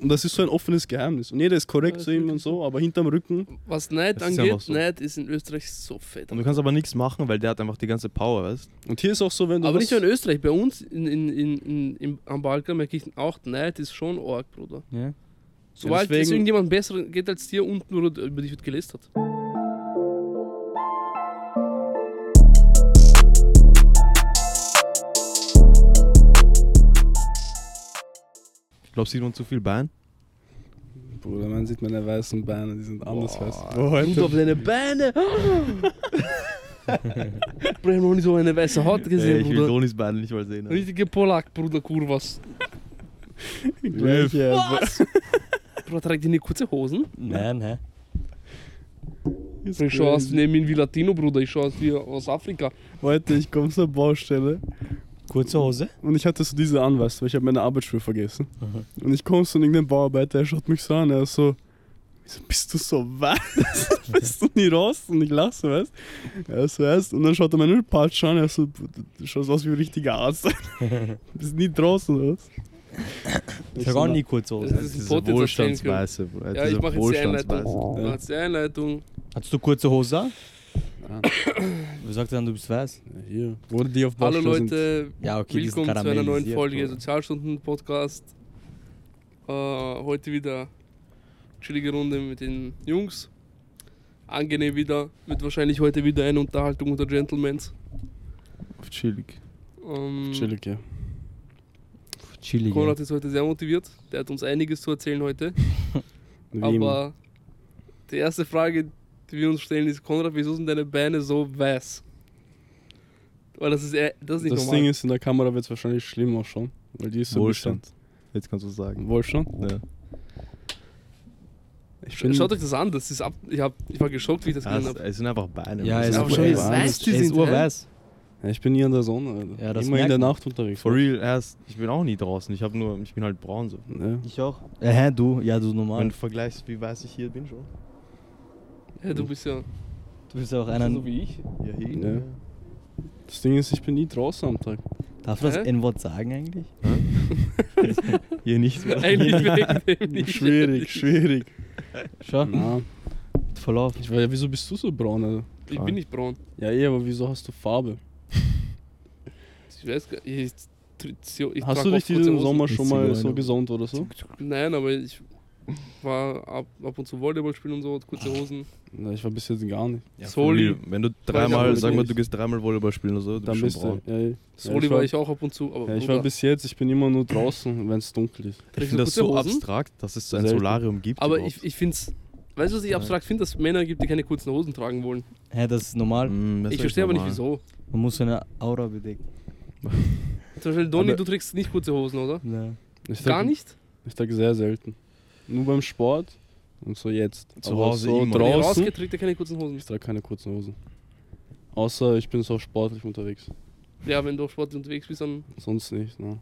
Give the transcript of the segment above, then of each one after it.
Und das ist so ein offenes Geheimnis. Und jeder ist korrekt Ja, zu ihm und so, aber hinterm Rücken. Was Neid angeht, einfach so. Neid ist in Österreich so fett. Und du kannst aber nichts machen, weil der hat einfach die ganze Power, weißt Und hier ist auch so, wenn du. Aber nicht nur in Österreich, bei uns in, in, in, in, im, am Balkan merke ich auch, Neid ist schon arg, Bruder. Ja. Sobald es deswegen- irgendjemand besser geht als dir und nur über dich wird gelästert. Ich glaube, sieht man zu viel Bein. Bruder, man sieht meine weißen Beine, die sind anders Boah. weiß. Und auf deine Beine! Bruder, ich hab noch nie so eine weiße Haut Ey, gesehen, ich will Bruder. Donis Beine nicht mal sehen. Alter. Richtige Polak, Bruder, Kurvas. Gleich, ja. Was? Bruder, trägt die nicht kurze Hosen? Nein, hä? Ist Ich schau aus crazy. neben ihn wie Latino, Bruder. Ich schau aus wie aus Afrika. Heute, ich komme zur Baustelle Kurze Hose? und ich hatte so diese an, weißt du, weil ich habe meine Arbeitsschuhe vergessen. Und ich komme so in irgendeinen Bauarbeiter, er schaut mich so an, er ist so, wieso bist du so weiß? bist du nie raus? Und ich lache, weißt du? Er ist so, erst. Und dann schaut er meinen Patch an, er ist so, du schaust aus wie ein richtiger Arzt. du bist nie draußen, oder was? Ich habe auch nie kurze Hose. Das ist ein Bruder. Ja, ich mache jetzt die Einleitung. Ja. Die Einleitung. Hast du kurze Hose? Ja. Wer sagt dann, du bist weiß? Ja, Hier. Wurde die auf Hallo Baustelle sind. Leute, Ja, okay, willkommen zu einer neuen Folge Bruder. Sozialstunden-Podcast. Äh, heute wieder chillige Runde mit den Jungs. Angenehm wieder. Wird wahrscheinlich heute wieder eine Unterhaltung unter Gentlemans. Auf chillig. Ähm, Chillig, ja. Chillig. Konrad ist heute sehr motiviert. Der hat uns einiges zu erzählen heute. Aber die erste Frage, die wir uns stellen, ist: Konrad, wieso sind deine Beine so weiß? Weil das ist, eher, das ist nicht Das normal. Ding ist, in der Kamera wird es wahrscheinlich schlimm auch schon. Weil die ist so Wohlstand. Jetzt kannst du sagen. Wohl schon? Ja. Ich Schaut euch das an, das ist ab, ich, hab, ich war geschockt, wie ich das Ja, gesehen es, habe. es sind einfach Beine. Ja, Das es ist einfach schon weiß. die sind, urweiß. Ja, ich bin nie in der Sonne, Alter. Ja, das Immer in der. Nacht unterwegs. For real, erst, ich bin auch nie draußen. Ich, hab nur, ich bin halt braun so. Ja. Ich auch. Äh, hä, du? Ja, du Wenn normal. du vergleichst, wie weiß ich hier bin schon. Ja, du bist ja Du bist ja auch einer. so wie ich. Ja, hier. Ja. Das Ding ist, ich bin nie draußen am Tag. Darf das? N-Wort sagen eigentlich? Hier nicht. mehr. Eigentlich wegen dem nicht. Schwierig, schwierig. Schau, Na, Verlauf. ich weiß ja, wieso bist du so braun, Alter? Ich bin nicht braun. Ja, eh, aber wieso hast du Farbe? Ich weiß gar ich, ich, ich hast du dich diesen. Sommer schon mal so gesund oder so? Nein, aber ich war ab, ab und zu Volleyball spielen und so, kurze Hosen. Na, ich war bis jetzt gar nicht. Ja, Soli. Wenn du dreimal, sag mal, du gehst dreimal Volleyball spielen oder so, du Dann bist du. Ja, ja. Soli ich war war- ich auch ab und zu, aber Ja, ich war bis jetzt, ich bin immer nur draußen, wenn es dunkel ist. Ich trägst finde das so Hosen? abstrakt, dass es so ein Selten. Solarium gibt. Aber überhaupt. ich, ich finde es, weißt du, was ich abstrakt finde, dass es Männer gibt, die keine kurzen Hosen tragen wollen. Hä, das ist normal. Mm, das ich verstehe aber nicht wieso. Man muss seine Aura bedecken. Zum Beispiel, Donny, du trägst nicht kurze Hosen, oder? Ich Gar nicht? Ich trage sehr selten. Nur beim Sport und so jetzt. Zu Aber Hause so immer. Draußen. ihr keine kurzen Hosen. Ich trage keine kurzen Hosen. Außer ich bin so sportlich unterwegs. Ja, wenn du auf Sport unterwegs bist, dann. Sonst nicht, ne?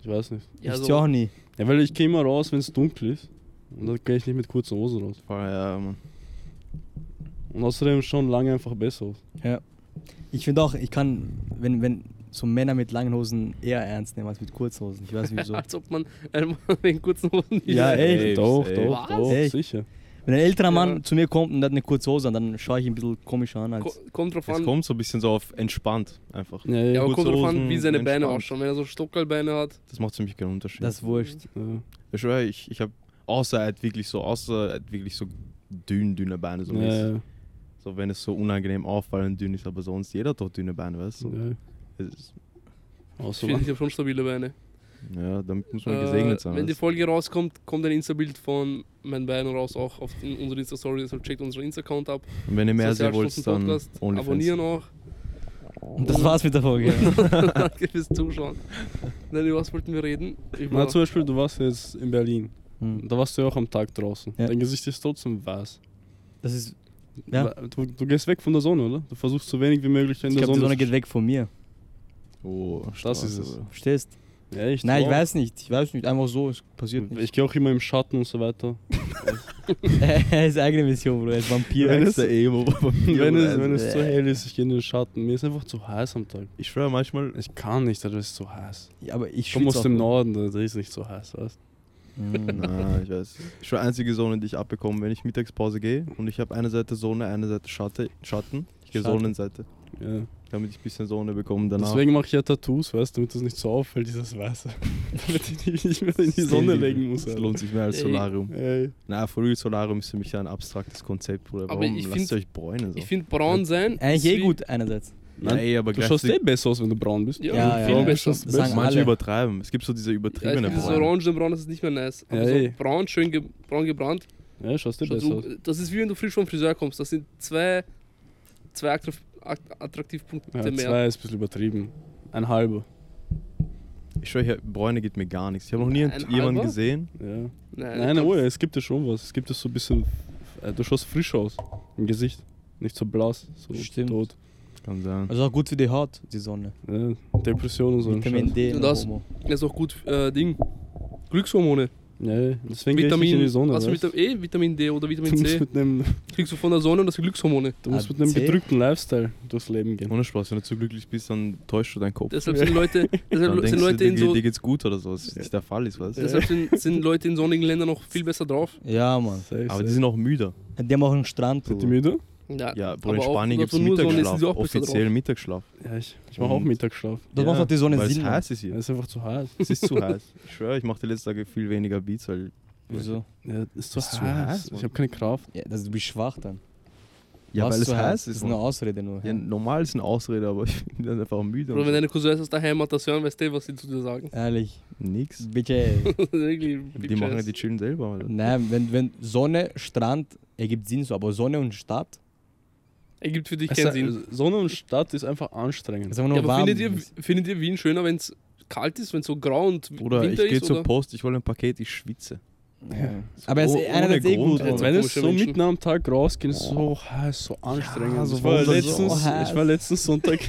Ich weiß nicht. Ja, ich so. auch nie. Ja, weil ich gehe immer raus, wenn es dunkel ist. Und dann gehe ich nicht mit kurzen Hosen raus. Voll, ja, Mann. Und außerdem schon lange einfach besser aus. Ich finde auch, ich kann, wenn, wenn so Männer mit langen Hosen eher ernst nehmen als mit kurzen Hosen. Ich weiß nicht wieso. Als ob man einen Mann wegen kurzen Hosen nicht Ja, echt? Safe, doch, safe. doch, Was? doch, Echt? sicher. Wenn ein älterer Mann Ja. zu mir kommt und hat eine kurze Hose an, dann schaue ich ihn ein bisschen komisch an. Ko Als kommt drauf Es an. kommt so ein bisschen so auf entspannt einfach. Ja, Ja, ja, aber kurze kommt drauf an, Hosen, wie seine Beine entspannt. ausschauen. Wenn er so Stockerlbeine hat, Das macht ziemlich keinen Unterschied. das ist wurscht. ja. ich schwöre, ich, ich habe außer er hat wirklich so, außer er hat wirklich so dünn, dünne Beine. So, mäßig. Ja, ja, so wenn es so unangenehm auffallend dünn ist, aber sonst jeder hat doch dünne Beine, weißt du? Ist- ich finde, ich habe schon stabile Beine. Ja, damit muss man Äh, gesegnet sein. wenn die Folge rauskommt, kommt ein Insta-Bild von meinen Beinen raus, auch auf in unsere Insta-Story. Deshalb checkt unseren Insta-Account ab. Und wenn ihr mehr sehen wollt, dann. OnlyFans. Abonnieren auch. Und das war's mit der Folge. Danke fürs Zuschauen. Nein, über was wollten wir reden? Über Na, zum Beispiel, du warst jetzt in Berlin. Hm. Da warst du ja auch am Tag draußen. Ja. Dein Gesicht ist trotzdem weiß. Das ist, Ja. Du, du gehst weg von der Sonne, oder? Du versuchst so wenig wie möglich in ich der glaube, die Sonne Sonne geht weg von mir. Oh, Das Straße, ist es. Bruder. Verstehst? Ja, echt? Nein, ich weiß nicht. Ich weiß nicht. Einfach so, es passiert nicht. Ich gehe auch immer im Schatten und so weiter. er ist eigene Mission, Bruder. Er ist Vampir. Wenn es- Der Emo. wenn, es, wenn es äh. zu hell ist, ich gehe in den Schatten. Mir ist einfach zu heiß am Tag. Ich schwöre manchmal, Ich kann nicht, da ist es zu heiß. Ja, aber ich Ich komme aus dem Bruder. Norden, da ist es nicht so heiß, weißt Mm. Na, ich weiß. Schon die einzige Sonne, die ich abbekomme, wenn ich Mittagspause gehe und ich habe eine Seite Sonne, eine Seite Schatte, Schatten. Ich gehe. Sonnenseite, Ja. damit ich ein bisschen Sonne bekomme danach. Deswegen mache ich ja Tattoos, weißt du, damit das nicht so auffällt, dieses Weiße. damit ich nicht mehr in die Sonne legen muss. Das Alter. lohnt sich mehr als Ey. Solarium. Ey. Na, real, Solarium ist für mich ja ein abstraktes Konzept, Bruder. Aber Warum ich lasst find- ihr euch bräunen so? Ich finde braun sein. Eigentlich eh gut einerseits. ja, ey, aber Du schaust eh besser aus, wenn du braun bist. Ja, Ja, viel ja. besser. Das Das sagen manche alle. übertreiben. Es gibt so diese Ja, ich übertriebene finde, das Bräune. Orangenbraun das ist nicht mehr nice. Aber Ja, so ey. braun, schön ge braun gebrannt. Ja, schaust eh schaut besser aus. Das ist wie wenn du frisch vom Friseur kommst. Das sind zwei, zwei Attraktivpunkte Ja, mehr. zwei ist ein bisschen übertrieben. Ein halber. Ich schwöre, hier, Bräune geht mir gar nichts. Ich habe noch nie Ein jemanden halber? gesehen. Ja. Nein, Nein, oh, ja, es gibt ja schon was. Es gibt ja so ein bisschen. äh, Du schaust frisch aus im Gesicht. Nicht so blass, so Stimmt. tot. Kann sein. Also auch gut für die Haut, die Sonne. Ja, Depression und so. ein Vitamin. D. Und noch das- Homo. Das ist auch gut, äh, Ding. Glückshormone. Ja, ja, deswegen nicht in Vitamin, die Sonne. also weißt? Vitamin, eh, Vitamin D oder Du Vitamin musst C mit einem, kriegst du von der Sonne und das sind Glückshormone. du musst Ah, mit einem C? gedrückten Lifestyle durchs Leben gehen. Ohne Spaß, wenn du zu glücklich bist, dann täuscht du deinen Kopf. Deshalb sind Leute, deshalb denkst sind du, Leute in so, dir geht's gut oder so, was nicht der Fall ist, weißt du? deshalb sind, sind Leute in sonnigen Ländern noch viel besser drauf. Ja, Mann. Safe, Aber safe. die sind auch müder. Die haben auch einen Strand. Sind die müde? Ja, Ja, Bro, in Spanien gibt es ist, Mittagsschlaf. sie auch besser Offiziell. Mittagsschlaf. Ja, ich, ich mache auch Mittagsschlaf. Dort macht auch die Sonne weil Sinn. es heiß ist Ja, hier. ist einfach zu heiß. Es ist zu heiß. Ich schwöre, ich mache die letzten Tage viel weniger Beats, weil. Wieso? Ja, ist zu Ist zu heiß. heiß, ich habe keine Kraft. Ja, das, du bist schwach dann. Ja, Was weil es zu heiß Das ist. ist eine. Ausrede nur. Ja, normal ist eine Ausrede, aber ich bin dann einfach müde. Oder und wenn deine Cousins aus der Heimat das hören, weißt du, was sie zu dir sagen. Ehrlich. Nix. Bitte. Wirklich, Die machen ja die chillen selber. Alter. Nein, wenn, wenn Sonne, Strand, ergibt Sinn so, aber Sonne und Stadt, Ergibt für dich Es keinen ist- Sinn. Sonne und Stadt ist einfach anstrengend. ist einfach nur Ja, aber findet ihr, findet ihr Wien schöner, wenn es kalt ist, wenn es so grau und Bruder, ich Winter gehe ist? zur oder? Post, ich hole ein Paket, ich schwitze. Ja. Aber es Oh- ist einerseits eh ohne gut. Mann. Wenn es so Menschen. mitten am Tag rausgeht, ist es so heiß, so anstrengend. so ich, war letztens, so heiß? ich war letztens Sonntag.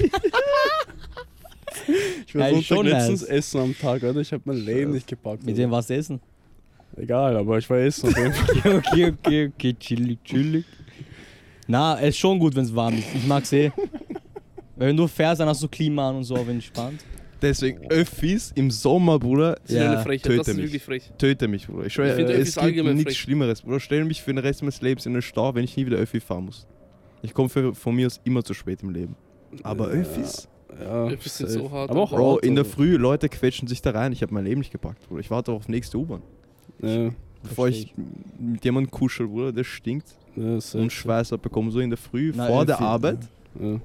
ich war Ja, Sonntag schon letztens nice. essen am Tag, Alter. Ich hab mein Leben nicht gepackt. Mit dem was essen? Egal, aber ich war essen. Okay, okay, okay, okay, chillig, chillig. Na, es ist schon gut, wenn es warm ist. Ich mag's eh. Weil wenn du fährst, dann hast du Klima an und so, wenn entspannt. Deswegen Öffis im Sommer, Bruder, Das ist Ja, eine Frechheit, töte das ist mich. wirklich frech. töte mich, Bruder. Ich schwöre, Ich finde Öffis es gibt allgemein nichts frech. Schlimmeres, Bruder. Stell mich für den Rest meines Lebens in den Stau, wenn ich nie wieder Öffi fahren muss. Ich komme von mir aus immer zu spät im Leben. Aber Öffis? Ja, Öffis sind so hart, Aber auch. Bro, in der Früh, Leute quetschen sich da rein. Ich habe mein Leben nicht gepackt, Bruder. Ich warte auf nächste U-Bahn. Ja, Bevor ich mit jemandem kuschel, Bruder, der stinkt ja, und Schweiß abbekomme, so in der Früh, Na, vor der Arbeit. Ja.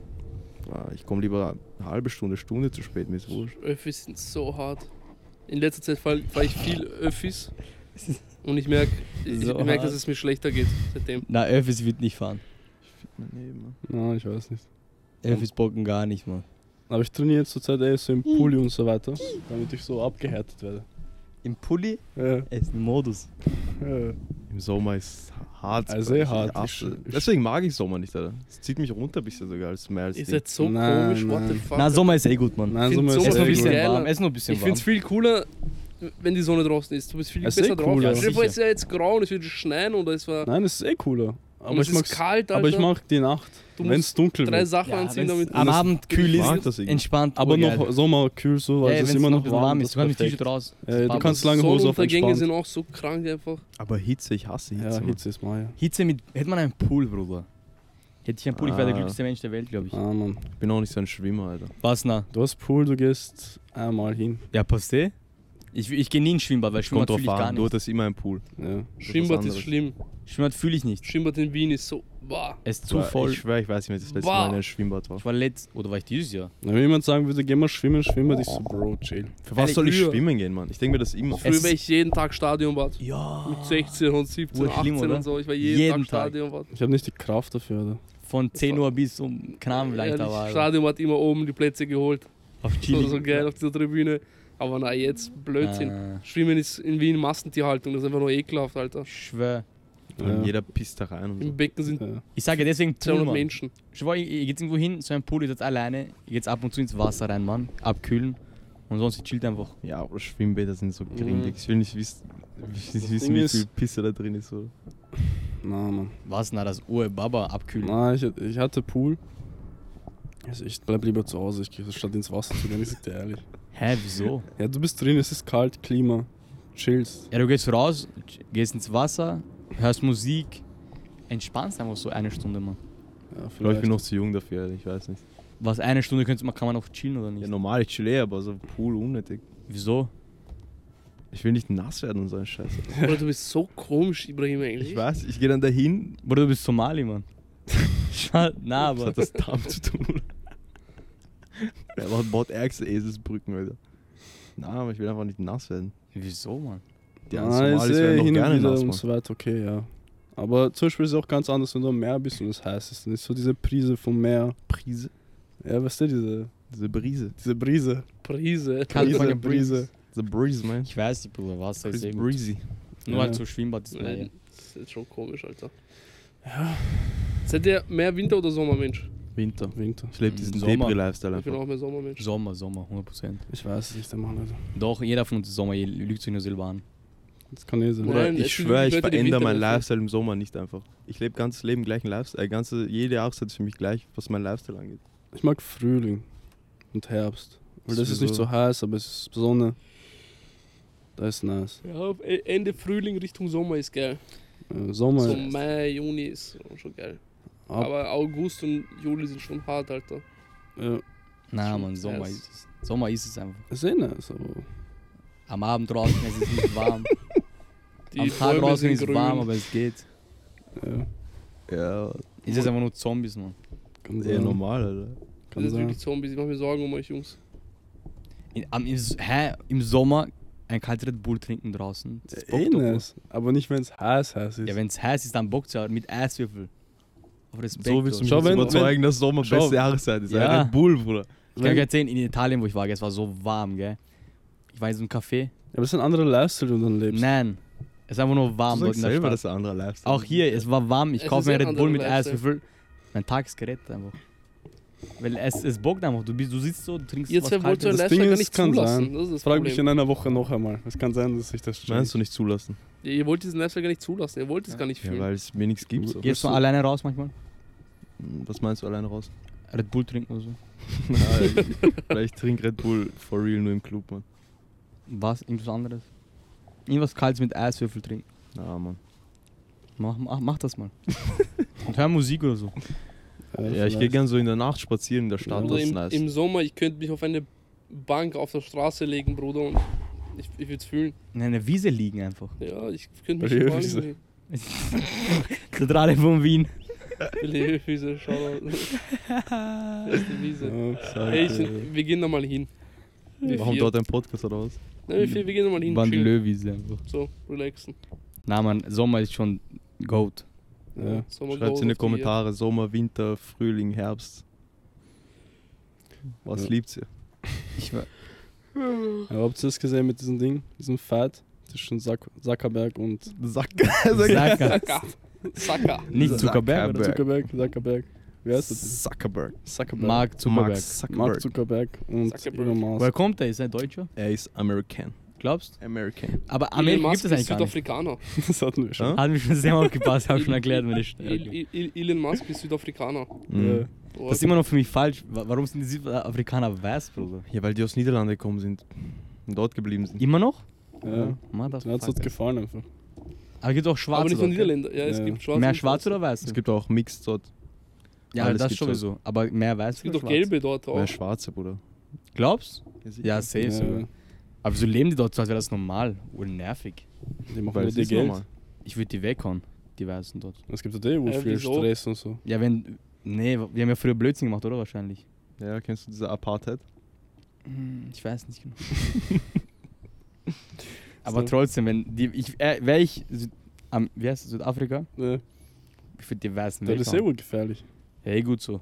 Ah, Ich komme lieber eine halbe Stunde, Stunde zu spät, mir ist wurscht. Öffis sind so hart. In letzter Zeit fahre fahr ich viel Öffis und ich merke, ich So merk, dass es mir schlechter geht seitdem. Na, Öffis wird nicht fahren. Mein Leben, Na, ich weiß nicht. Öffis bocken gar nicht, Mann. Aber ich trainiere jetzt zurzeit eh so im Pulli und so weiter, damit ich so abgehärtet werde. Im Pulli Ja, ist ein Modus. ja. Im Sommer ist hart. Also eh Ich hart. hasse- Ich- Deswegen mag ich Sommer nicht, Alter. Es zieht mich runter ein bisschen sogar als mehr als Ding. seid so Nein, komisch, what the nein. fuck. Na, Sommer ist eh gut, Mann. Nein, Ich Sommer ist Es ist bisschen gut. Es ist nur ein bisschen ich warm. finde es viel cooler, wenn die Sonne draußen ist. Du bist viel Es ist besser eh drauf. cooler. Stell dir vor, es ist ja jetzt grau und es wird schneien und es war. Nein, es ist eh cooler. Aber es ich, mag's, kalt, Alter. aber ich mag die Nacht, wenn es dunkel drei wird. Sachen Ja, anziehen, damit am Abend kühl ist, entspannt. Aber noch Sommer kühl so, weil ja, es ist wenn's immer noch bisschen warm. ist. Du kannst mit. T-Shirt raus. Ja, du kannst lange Hose auf Sonnenuntergänge entspannt. sind auch so krank einfach. Aber Hitze, ich hasse Hitze. Ja. Hitze ist mal. Hitze mit. Hätte man einen Pool, Bruder. Hätte ich einen Pool, ich wäre der Ah. glücklichste Mensch der Welt, glaube ich. Ah, Mann. Ich bin auch nicht so ein Schwimmer, Alter. Was, na? Du hast Pool, du gehst einmal hin. Ja, passt Ich, ich gehe nie ins Schwimmbad, weil Schwimmbad fühle ich gar an, du nicht. hattest immer einen Pool. Ja. Schwimmbad ist schlimm. Schwimmbad fühle ich nicht. Schwimmbad in Wien ist so. Boah. Es ist zu voll. Ich schwöre, ich weiß nicht, das letzte Boah. Mal in einem Schwimmbad war. Ich war letzt, oder war ich dieses Jahr? Wenn jemand sagen würde, geh mal schwimmen, Schwimmbad, ich so, Bro, chill. Für was soll ich früher- schwimmen gehen, Mann? Ich denke mir das immer. Früher war ich jeden Tag Stadionbad. Ja. Mit 16 und 17, Urschlimm, 18 oder? und so. Ich war jeden, Jeden Tag Tag. Stadionbad. Ich habe nicht die Kraft dafür, oder? Von 10 Uhr bis um, keine Ahnung, wie lange ich da war. Alter. Stadionbad immer oben die Plätze geholt. Auf So, Chili. so geil auf dieser Tribüne. Aber na, jetzt Blödsinn. Ah, Schwimmen ist in Wien Massentierhaltung. Das ist einfach nur ekelhaft, Alter. ich schwör. Ja. Jeder pisst da rein und so. Im Becken sind Ja. Ich sage ja deswegen Pool, 200 Mann. Menschen. Schwör, ihr ihr geht irgendwo hin, so ein Pool, ihr seid alleine, ihr geht ab und zu ins Wasser rein, Mann, abkühlen und sonst ihr chillt einfach. Ja, aber Schwimmbäder sind so Mhm. grindig. Ich will nicht wissen, ich will nicht wissen wie viel Pisse da drin ist. Oder? Na, Mann. Was, na, das Uhr, Baba, abkühlen. Na, ich, ich hatte Pool. Also ich bleib lieber zu Hause, ich gehe statt ins Wasser zu gehen, ich sag dir ehrlich. Hä, wieso? Ja, du bist drin, es ist kalt, Klima. chillst. Ja, du gehst raus, gehst ins Wasser, hörst Musik, entspannst einfach so eine Stunde, Mann. Ja, Ich glaube, ich bin noch zu jung dafür, ich weiß nicht. Was, eine Stunde könnte man, kann man noch chillen oder nicht? Ja, normal, ich chill eh, aber so Pool unnötig. Wieso? Ich will nicht nass werden und so ein Scheiß. Oder du bist so komisch, Ibrahim, eigentlich. Ich weiß, ich gehe dann dahin. Bruder, du bist Somali, Mann. Na, Was aber. hat das damit zu tun? Er macht baut ärgste Eselsbrücken, Alter. Na, aber ich will einfach nicht nass werden. Wieso, Mann? Die ist Somalis werden doch gerne nass, und so weiter, okay, ja. Aber zum Beispiel ist es auch ganz anders, wenn du am Meer bist und es heiß ist. Dann ist so diese Prise vom Meer. Prise. Ja, weißt du, diese, Diese Brise. diese Brise. Prise. California Brise, Brise. The Breeze, man. Ich weiß nicht, Bruder, Wasser ist gut. breezy. Nur Ja. halt so Schwimmbad ist das ist jetzt schon komisch, Alter. Ja. Seid ihr mehr Winter- oder Sommermensch? Winter. Winter. Ich lebe diesen Sommer. Debris-Lifestyle Ich bin auch mehr Sommermensch. Sommer, Sommer, 100%. Ich weiß es nicht, der Mann, Alter. Doch, jeder von uns ist Sommer, ihr lügt sich nur selber an. Das kann eh sein. Nein, Oder es ich schwöre, ich verändere meinen. Lifestyle im Sommer nicht einfach. Ich lebe ganzes Leben gleichen Lifestyle. Äh, ganze, jede Jahreszeit ist für mich gleich, was mein Lifestyle angeht. Ich mag Frühling und Herbst. Weil das ist nicht so heiß, aber es ist Sonne. Da ist nice. Ja, Ende Frühling Richtung Sommer ist geil. Sommer, So Mai, Juni ist schon geil. Ab, Aber August und Juli sind schon hart, Alter. ja, Na, Schon Mann, Sommer ist es. Sommer ist es einfach. ist eh nice, aber Am Abend draußen es ist nicht warm. Die Am Tag draußen sind ist grün. warm, aber es geht. ja, Ja, Es ist einfach nur Zombies, Mann. kann sehr sein. normal, Alter. Das Kann ist sein. wirklich Zombies. Ich mache mir Sorgen um euch, Jungs. In, am, im, hä? Im Sommer ein kaltes Red Bull trinken draußen. Das Eh bockt doch, Mann. nice. Aber nicht, wenn es heiß, heiß ist. Ja, wenn es heiß ist, dann bockt es ja mit Eiswürfel. Auf Respekt. So willst du mich Schau, jetzt wenn- überzeugen, dass Sommer schau. beste Jahreszeit ist. Ja. Red Bull, Bruder. Ich kann euch erzählen, in Italien, wo ich war, es war so warm, gell. Ich war in so einem Café. Ja, aber es ist ein anderer Lifestyle, den du dann lebst. Nein, es ist einfach nur warm Du dort in der selber, Stadt. das ist ein anderer Lifestyle. Auch hier, es war warm. Ich kaufe mir Red Bull mit. Eiswürfel. Mein Tag ist gerettet einfach. Weil es, es bockt einfach. Du, bist, du sitzt so, du trinkst Ihr was ein Das Kaltes. Ding ist, nicht kann zulassen. sein. Das ist das Frag mich in Problem. einer Woche noch einmal. Es kann sein, dass ich das Meinst du nicht zulassen? Ja, Ihr wollt diesen Lifestyle gar nicht zulassen. Ihr wollt es gar nicht Ja, fühlen. weil es mir nichts gibt. So. Gehst du alleine raus manchmal? Was meinst du alleine raus? Red Bull trinken oder so? Nein, vielleicht trink Red Bull for real nur im Club, man. Was? Irgendwas anderes? Irgendwas Kaltes mit Eiswürfel trinken. Na, Mann. Mach, mach, mach das mal. Und hör Musik oder so. Ja, ich gehe gern so in der Nacht spazieren in der Stadt, das ist im, nice. Im Sommer, ich könnte mich auf eine Bank auf der Straße legen, Bruder, und ich, ich würde es fühlen. In einer Wiese liegen einfach. Ja, ich könnte mich hinlegen. Zentrale von Wien. Willi Füße, schau mal. Das ist die Wiese. Ja, ich, wir gehen da mal hin. Wir Warum vier. dort ein Podcast oder was? Nein, wir, vier, wir gehen da mal hin. chillen. Bandelö-Wiese einfach. So, relaxen. Na man, Sommer ist schon Goat. ja. Sommer Schreibt in die Kommentare Sommer, Winter, Frühling, Herbst. Was Ja. liebt ihr? Ich war, Ja, habt ihr das gesehen mit diesem Ding? Diesem Fight zwischen Zack Zuckerberg und Sack. Sacker. Sacker. Sacker. Nicht Zuckerberg, oder? Zuckerberg. Zuckerberg, Zuckerberg. Wie heißt das? Zuckerberg. Zuckerberg. Mark Zuckerberg. Mark Zuckerberg. Mark Zuckerberg und Zuckerberg. Elon Woher Musk. kommt der? Ist er Deutscher? Er ist American. Glaubst American. Aber Elon Amerika Musk gibt es ist eigentlich gar nicht. Südafrikaner. Das hatten wir schon. Ja? Hat mich schon sehr aufgepasst, habe schon erklärt, El Stärke. El Elon Musk ist Südafrikaner. Mhm. Oh, Das ist immer noch für mich falsch. Wa- Warum sind die Südafrikaner weiß, Bruder? Ja, weil die aus Niederlande gekommen sind und dort geblieben sind. Immer noch? Ja. Mir hat es gefallen einfach. Aber es gibt auch aber Schwarze nicht von dort, gell? Niederländern. Ja, es gibt schwarze. Mehr und Schwarz oder Weiß? Es gibt auch Mixed dort. ja, alles das sowieso. Aber mehr Weiß Es gibt Schwarz? gelbe dort auch. Mehr Schwarze, Bruder. Glaubst? Ja, safe Ja. sogar. Aber wieso leben die dort so, als wäre das normal? Oder nervig? Die machen Weil dir Geld. normal. Ich würde die weghauen, die Weißen dort. Es gibt ja eh wo Äh, viel wieso? Stress und so. Ja, wenn. Nee, wir haben ja früher Blödsinn gemacht, oder? Wahrscheinlich. Ja, kennst du diese Apartheid? Hm, Ich weiß nicht genau. Aber So. trotzdem, wenn die. Ich, äh, wäre ich. Süd, am, wie heißt es? Südafrika? Ja. Ich würde die Weißen Das ist eh weghauen. wohl gefährlich. Ja, eh gut so.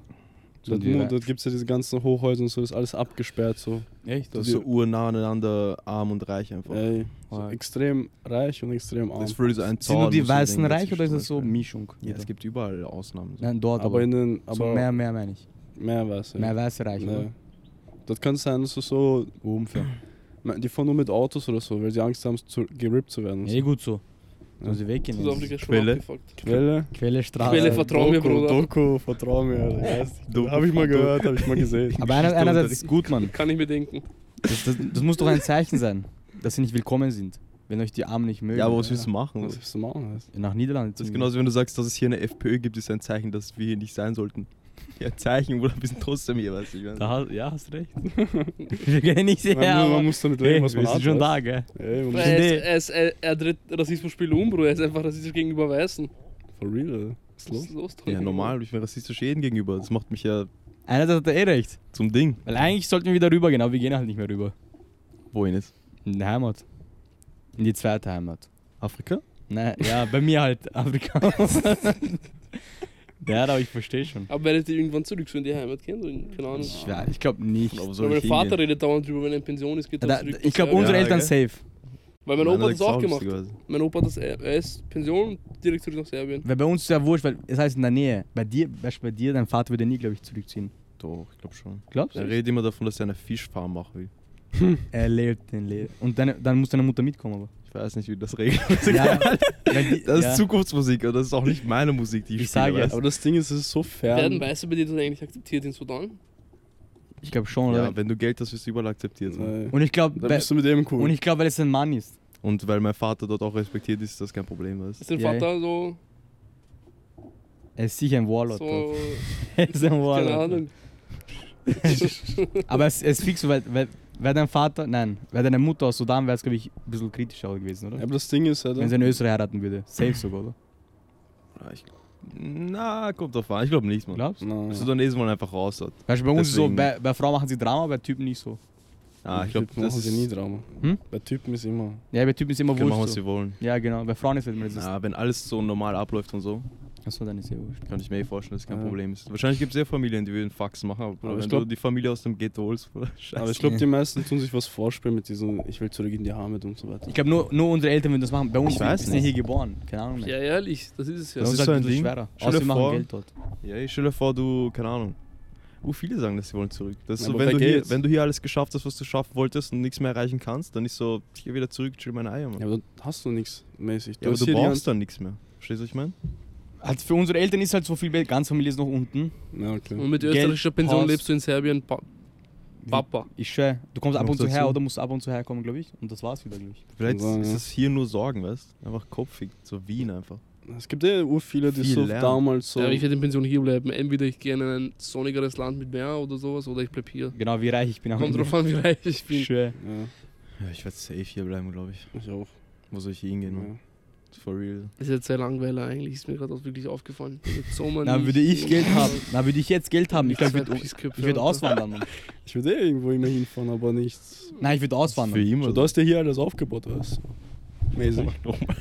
So Dort, die, dort gibt es ja diese ganzen Hochhäuser und so, das ist alles abgesperrt so. echt? Das ist so urnah aneinander, arm und reich einfach. Ey, so extrem reich und extrem arm. Das ist für so ein Sind nur die Weißen denken, reich oder ist das so. Mischung? Ja, es gibt überall Ausnahmen. So. Nein, dort, aber, aber, in den, so aber mehr, mehr meine ich. mehr weiß ja. Mehr Weiße reich, Ja. oder? Dort kann es sein, dass du so, Ungefähr. Die fahren nur mit Autos oder so, weil sie Angst haben, zu, gerippt zu werden. Ja, eh gut so. Ja. Sollen sie weggehen? Südafrika ist Quelle. Quelle? Quelle Straße. Quelle vertrau mir, Bruder. Doku, vertrau mir. Alter. Weißt du, Doku, Hab ich mal gehört, hab ich mal gesehen. Aber einer, einerseits ist gut, Mann. Kann ich mir denken. Das, das, das muss doch ein Zeichen sein, dass sie nicht willkommen sind. Wenn euch die Armen nicht mögen. Ja, aber was willst du machen? Was willst du machen? Nach Niederlande Das ist genauso, wenn du sagst, dass es hier eine FPÖ gibt, ist ein Zeichen, dass wir hier nicht sein sollten. Ja, Zeichen, oder wir sind trotzdem hier, weißt du. Da, hast- ja, hast recht. wir können nicht sehen, Man, man muss damit hey, leben, was man wir hat. sind schon da, gell? Ey, man Er, Nee. ist, er, ist, er, er dreht Rassismusspiel um, Bro. Er ist einfach rassistisch gegenüber Weißen. For real, Alter. Was ist Was los? ist los? Ja, normal, ich bin rassistisch jeden gegenüber. Das macht mich ja Einerseits hat er eh recht. zum Ding. Weil eigentlich sollten wir wieder rübergehen, aber wir gehen halt nicht mehr rüber. Wohin jetzt? In die Heimat. In die zweite Heimat. Afrika? Nein, ja, bei mir halt Afrika. ja, aber ich verstehe schon. Aber werdet ihr irgendwann zurück so in die Heimat gehen? So in, keine Ahnung. Ich, ja, ich glaube nicht. Weil soll mein Vater hingehen? redet dauernd drüber, wenn er in Pension ist, geht er Da, zurück. ich glaube, unsere Ja, Eltern safe. Weil mein Opa hat das auch gemacht. lustigerweise. Mein Opa hat das, er er ist Pension, direkt zurück nach Serbien. Weil bei uns ist ja wurscht, weil es heißt in der Nähe. Bei dir, weißt du, bei dir, dein Vater würde nie, glaube ich, zurückziehen. Doch, ich glaube schon. Glaubst Er du? redet immer davon, dass er eine Fischfarm machen will. Er lebt den Leben. Und deine, dann muss deine Mutter mitkommen, aber. Ich weiß nicht, wie das regelt. Ja, die- Das ist ja. Zukunftsmusik und das ist auch nicht meine Musik, die ich, Ich spiele, sage ja? Aber das Ding ist, es ist so Werden fern. Weiße bei dir das eigentlich akzeptiert in Sudan? Ich glaube schon, oder? Ja, wenn du Geld hast, wirst du überall akzeptiert. Äh, Und ich glaube, Da bist du mit dem cool. und ich glaube, weil es ein Mann ist. Und weil mein Vater dort auch respektiert ist, ist das kein Problem. Weißt? Ist dein Vater so, Er ist sicher ein Warlord. so. Er ist ein keine Warlord. Ahnung. Aber es, es ist fix so, weil, weil wäre dein Vater, nein, wäre deine Mutter aus Sudan, wäre es, glaube ich, ein bisschen kritischer gewesen, oder? Ja, aber das Ding ist, Alter. Wenn sie in Österreich heiraten würde. Safe sogar, oder? Ja, ich, na, kommt drauf an. Ich glaube nicht, man. Glaubst du? Nein. Sudanesen wollen einfach raus dort. Weißt du, bei uns ist so, Deswegen- bei, bei Frauen machen sie Drama, bei Typen nicht so. Ah, ich glaube, Typen das machen ist sie nie Drama. Hm? Bei Typen ist immer. Ja, bei Typen ist immer Können machen, was wurscht. sie So. wollen. Ja, genau. Bei Frauen ist halt immer das. Na, wenn alles so normal abläuft und so, Achso, dann ist ja wurscht. kann ich mir eh vorstellen, dass es kein Ja. Problem ist. Wahrscheinlich gibt es ja Familien, die würden Fax machen, aber, Aber ich wenn glaub- du die Familie aus dem Ghetto holst, oder? Scheiße. Aber ich glaube, die meisten tun sich was vorspielen mit diesem, ich will zurück in die Heimat und so weiter. Ich glaube, nur, nur unsere Eltern würden das machen. Bei uns Ich weiß wir sind ja nicht. hier geboren. Keine Ahnung mehr. Ja, ehrlich, das ist es ja. Das uns ist ist so halt ein Ding. schwerer. Außer dir wir machen vor- Geld dort. Ja, ich stelle dir vor, du, keine Ahnung. Uh, viele sagen, dass sie wollen zurück. Das ist Ja, so, aber wenn du, hier, wenn du hier alles geschafft hast, was du schaffen wolltest und nichts mehr erreichen kannst, dann ist so, ich geh wieder zurück, chill meine Eier, Mann. Ja, Ja, aber hast du nichts mäßig. aber du hier die brauchst dann nichts mehr. Verstehst du, was ich meine? Also für unsere Eltern ist halt so viel Geld. Ganz Familie ist noch unten. Ja, okay. Und mit Geld, österreichischer Pension Haus. lebst du in Serbien. Pa Papa. Ich schwör. Du kommst ab und zu her oder musst ab und zu herkommen, glaube ich. Und das war's wieder, glaube ich. Vielleicht sein, ist ja. es hier nur Sorgen, weißt du? Einfach kopfig, so Wien einfach. Es gibt eh ur viele, die Viel so lernen. damals so. Ja, ich werde in Pension hier bleiben. Entweder ich gehe in ein sonnigeres Land mit Meer oder sowas, oder ich bleib hier. Genau, wie reich ich bin. Kommt drauf an, wie reich ich bin. Ich schwör. ja, Ja, ich werde safe hier bleiben, glaube ich. ich auch. Wo soll ich hier hingehen, Ja. For real. Das ist jetzt sehr langweilig eigentlich, ist mir gerade auch wirklich aufgefallen. Sommer Na, würde ich Geld haben. Na, würde ich jetzt Geld haben. Ich glaube, ich würde würd auswandern. Mann. Ich würde eh irgendwo immer hinfahren, aber nichts. Nein, ich würde Für auswandern. immer. So, du hast ja hier alles aufgebaut, weißt du? Mäßig. Nochmal.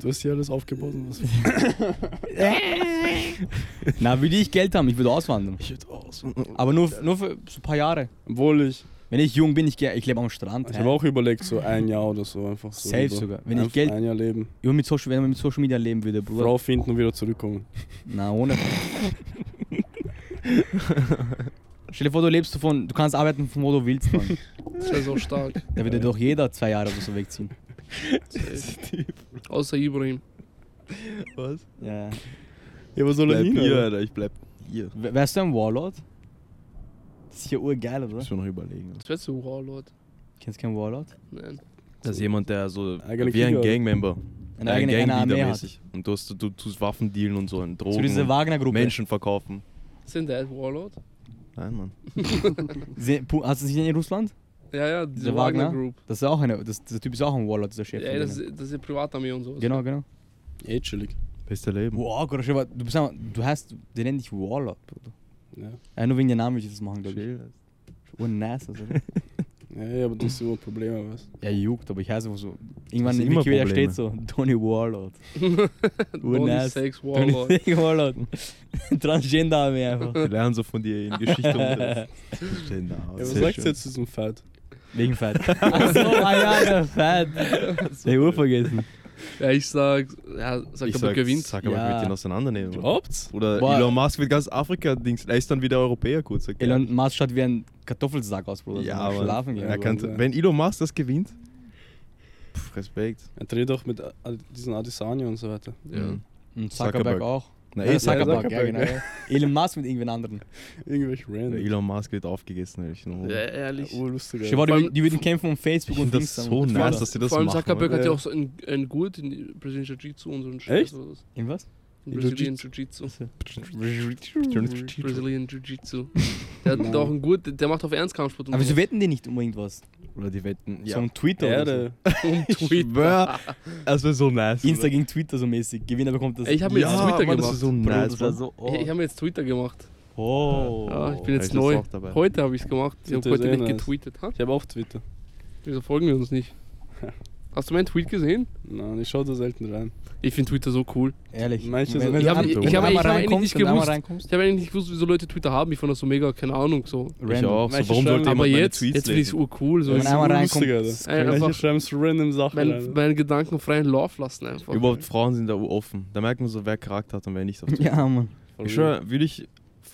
Du hast hier alles aufgebaut und was. Na, würde ich Geld haben. Ich würde auswandern. Ich würde aus. Aber nur, nur für so ein paar Jahre. Obwohl ich. Wenn ich jung bin, ich, geh- ich lebe am Strand. Ich habe auch überlegt, so ein Jahr oder so einfach so. Safe so. sogar. Wenn ich Einfach Geld- Ein Jahr leben. Mit Social, wenn man mit Social Media leben würde, Bruder. Frau finden und wieder zurückkommen. Na, ohne. Stell dir vor, du lebst davon, du kannst arbeiten von wo du willst, Mann. Das wäre so stark. Da würde doch jeder zwei Jahre oder so wegziehen. Außer Ibrahim. Was? Ja. Ja, wo soll er Bleib hin? hier, Alter? Alter. Ich bleib hier. W- Wärst du ein Warlord? Das ist ja urgeil, oder? Muss mir noch überlegen. Das wäre so Warlord. Kennst du keinen Warlord? Nein. Das ist jemand, der so Eigene wie ein. Gangmember. Eine eigene eine Armee hat. Und du, hast, du tust Waffen dealen und so, und Drogen, So diese und Wagner-Gruppe. Menschen verkaufen. Sind der Warlord? Nein, Mann. Hast du sie in Russland? Ja, ja, diese Der Wagner, Wagner? Group. Das ist auch eine, das, dieser Typ ist auch ein Warlord, dieser Chef. Ja, das, das ist ja Privatarmee und sowas. genau, genau. Eh chillig. Beste Leben. Wow, Gott, du bist du heißt, die nennen dich Warlord, Bruder. Ja. Ja, nur wegen der Namen würde ich das machen, glaube ich. Nice, also. Ja, ja, aber das ist so Probleme, weißt Ja, juckt, aber ich heiße einfach so. Irgendwann in immer Wikipedia steht so, Tony Warlord. Tony nice. Sex Tony Warlord. Warlord. Transgender-Armee einfach. Wir lernen so von dir in Geschichte. Da. Ja, was Sehr sagst du jetzt zu diesem Fett? Wegen Fett. Achso, ah ja, der Fett. Der Uhr vergessen. Ja, ich sag, ja, sag Ich aber sag, gewinnt. sag aber, Ja. ich mit den auseinandernehmen. Oder, Glaubt's? oder Boah. Elon Musk wird ganz Afrika-Dings. Er ist dann wieder Europäer kurz. sagt. Elon Musk schaut wie ein Kartoffelsack aus, Bruder. Ja, so aber schlafen gehen. er kann, wenn Elon Musk das gewinnt, pff, Respekt. Er dreht auch mit diesen Adesanya und so weiter. Ja. Mhm. Und Zuckerberg Zuckerberg. auch. Na, Ja, eh, Zuckerberg, ja, Zuckerberg, genau. ja. Elon Musk mit irgendwen anderen. Irgendwelche random. Elon Musk wird aufgegessen. ehrlich. No. Ja, ehrlich. Oh, lustig. Ich war, die, die würden kämpfen um Facebook und das Dings. so und nice, dass sie das Vor allem machen. Zuckerberg hat ja auch so ein, ein Gurt in die Brazilian Jiu-Jitsu und so ein Echt? oder was? Brazilian Jiu-Jitsu. Brazilian Jiu-Jitsu. Der hat einen der macht auf Ernstkampfsport und Aber wieso sowas. wetten die nicht um irgendwas? Oder die wetten. So Ja. um Twitter oder Erde. um Twitter. das wäre so nice. so. Insta gegen Twitter so mäßig. Gewinner bekommt das. Ich hab mir jetzt ja, Twitter Mann, das gemacht. ist so Bro, nice. das so, oh. Ich, ich habe jetzt Twitter gemacht. oh. Ja, ich bin jetzt ich das neu. Heute habe ich es gemacht. Ich habe heute eh nicht nice. getweetet. Ha? Ich habe auch Twitter. Wieso folgen wir uns nicht? Hast du meinen Tweet gesehen? Nein, ich schaue da selten rein. Ich finde Twitter so cool. Ehrlich. Manche wenn Ich du hab- ein- ich hab- ich einmal hab eigentlich nicht gewusst. Ich habe eigentlich nicht gewusst, wieso Leute Twitter haben. Ich fand das so mega, keine Ahnung, so. Ich auch. So, warum sollte Aber jemand meine jetzt, Tweets jetzt finde ich es urcool. So Wenn man einmal reinkommt, Manche einfach- schreiben so random Sachen mein, rein. meine Gedanken freien Lauf lassen einfach. Überhaupt Frauen sind da offen. Da merkt man so, wer Charakter hat und wer nicht. Ja, Mann. Ich schwör, würde ich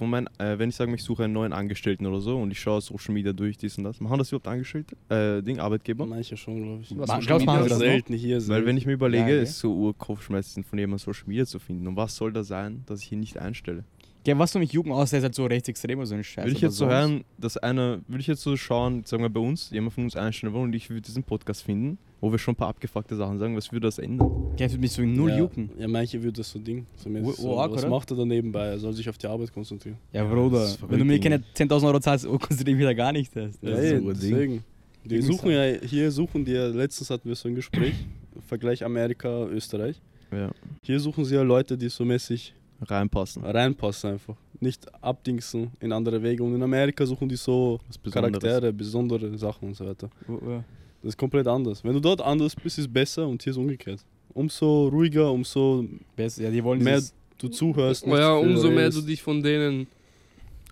von meinen, äh, wenn ich sage, ich suche einen neuen Angestellten oder so und ich schaue Social Media durch, dies und das, machen das überhaupt Angestellte? Äh, Ding, Arbeitgeber? Manche schon, glaube ich. Was Ma- Social glaubst du, machen das selten hier sind. Weil wenn ich mir überlege, Ja, okay. ist so Urkopfschmerzen von jemandem Social Media zu finden. Und was soll da sein, dass ich ihn nicht einstelle? Ja, was du mich jucken aus, der ist halt so rechtsextrem oder so ein Scheiß. Würde ich jetzt so hören, dass einer, würde ich jetzt so schauen, sagen wir bei uns, jemand von uns einstellen wollen und ich würde diesen Podcast finden, wo wir schon ein paar abgefuckte Sachen sagen, was würde das ändern? Ja, würde mich so null ja, jucken. Ja, manche würde das so Ding. So mäßig Ur- so, urarg, was oder? macht er da nebenbei? Er soll sich auf die Arbeit konzentrieren. Ja, Ja, Bruder, wenn du mir keine 10.000 Euro zahlst, oh, konzentriere ich mich da gar nicht. Das, Ja, Das ey, ein Ding. deswegen. Die suchen ja, hier suchen die ja, letztens hatten wir so ein Gespräch, Vergleich Amerika, Österreich. Ja, Hier suchen sie ja Leute, die so mäßig reinpassen. reinpassen einfach. Nicht abdingsen in andere Wege. Und in Amerika suchen die so. Charaktere, besondere Sachen und so weiter. Oh, oh. Das ist komplett anders. Wenn du dort anders bist, ist es besser und hier ist umgekehrt. Umso ruhiger, umso Besser, ja, die wollen Mehr du zuhörst. Oh ja, umso mehr redest, du dich von denen,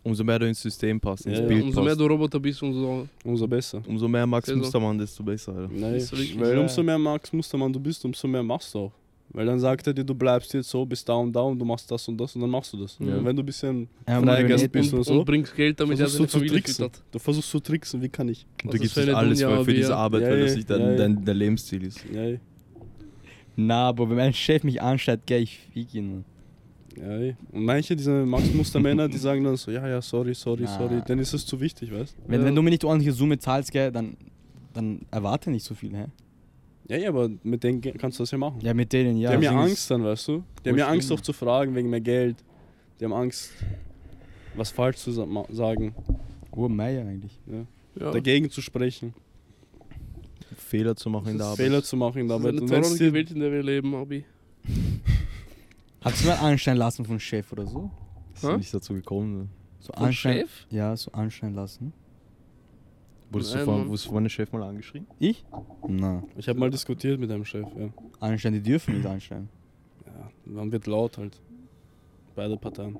Umso mehr du ins System passt, ins Ja, ja. Bild umso mehr passt. du Roboter bist, umso. Umso besser. Umso mehr Max. Mustermann, desto besser. Alter. Nein, weil Ja. umso mehr Max Mustermann du bist, umso mehr machst du auch. Weil dann sagt er dir, du bleibst jetzt so, bis da und da und du machst das und das und dann machst du das. Ja. Und wenn du ein bisschen Ja, Freigeist bist Und, und so, und bringst Geld, damit er seine du zu Familie tricksen. füttert. Du versuchst zu tricksen, wie kann ich? Und du gibst für alles Dunja, für, für diese? Arbeit, Ja, weil ja, das nicht dein, dein, dein Lebensstil ist. Ja, ey. Na, aber wenn mein Chef mich anschreit, gell, ich fick ihn. ja, ey. Und manche diese Max Mustermänner, die sagen dann so, ja, ja, sorry, sorry, Na. sorry. Dann ist es zu wichtig, weißt Wenn, Ja. wenn du mir nicht ordentliche Summe zahlst, gell, dann, dann erwarte nicht so viel, hä? Ja, ja, aber mit denen kannst du das ja machen. Ja, mit denen, ja. die haben ja Angst dann, weißt du? Die haben ja Angst auch zu fragen wegen mehr Geld. Die haben Angst, was falsch zu sagen, Oh, Meier eigentlich. Ja. dagegen zu sprechen, Fehler zu machen in der Arbeit. Fehler zu machen in der Das ist Arbeit. eine Welt, in der wir leben, Abi. Hast du mal anstellen lassen von Chef oder so? Ist nicht dazu gekommen. Ne? So Chef? Ja, so anstellen lassen. Wurdest Nein, du Mann. wurdest du von deinem Chef mal angeschrien? Ich? Na. Ich habe mal diskutiert mit einem Chef, ja. Anstellen, die dürfen nicht anstellen. ja. Man wird laut halt. Beide Parteien.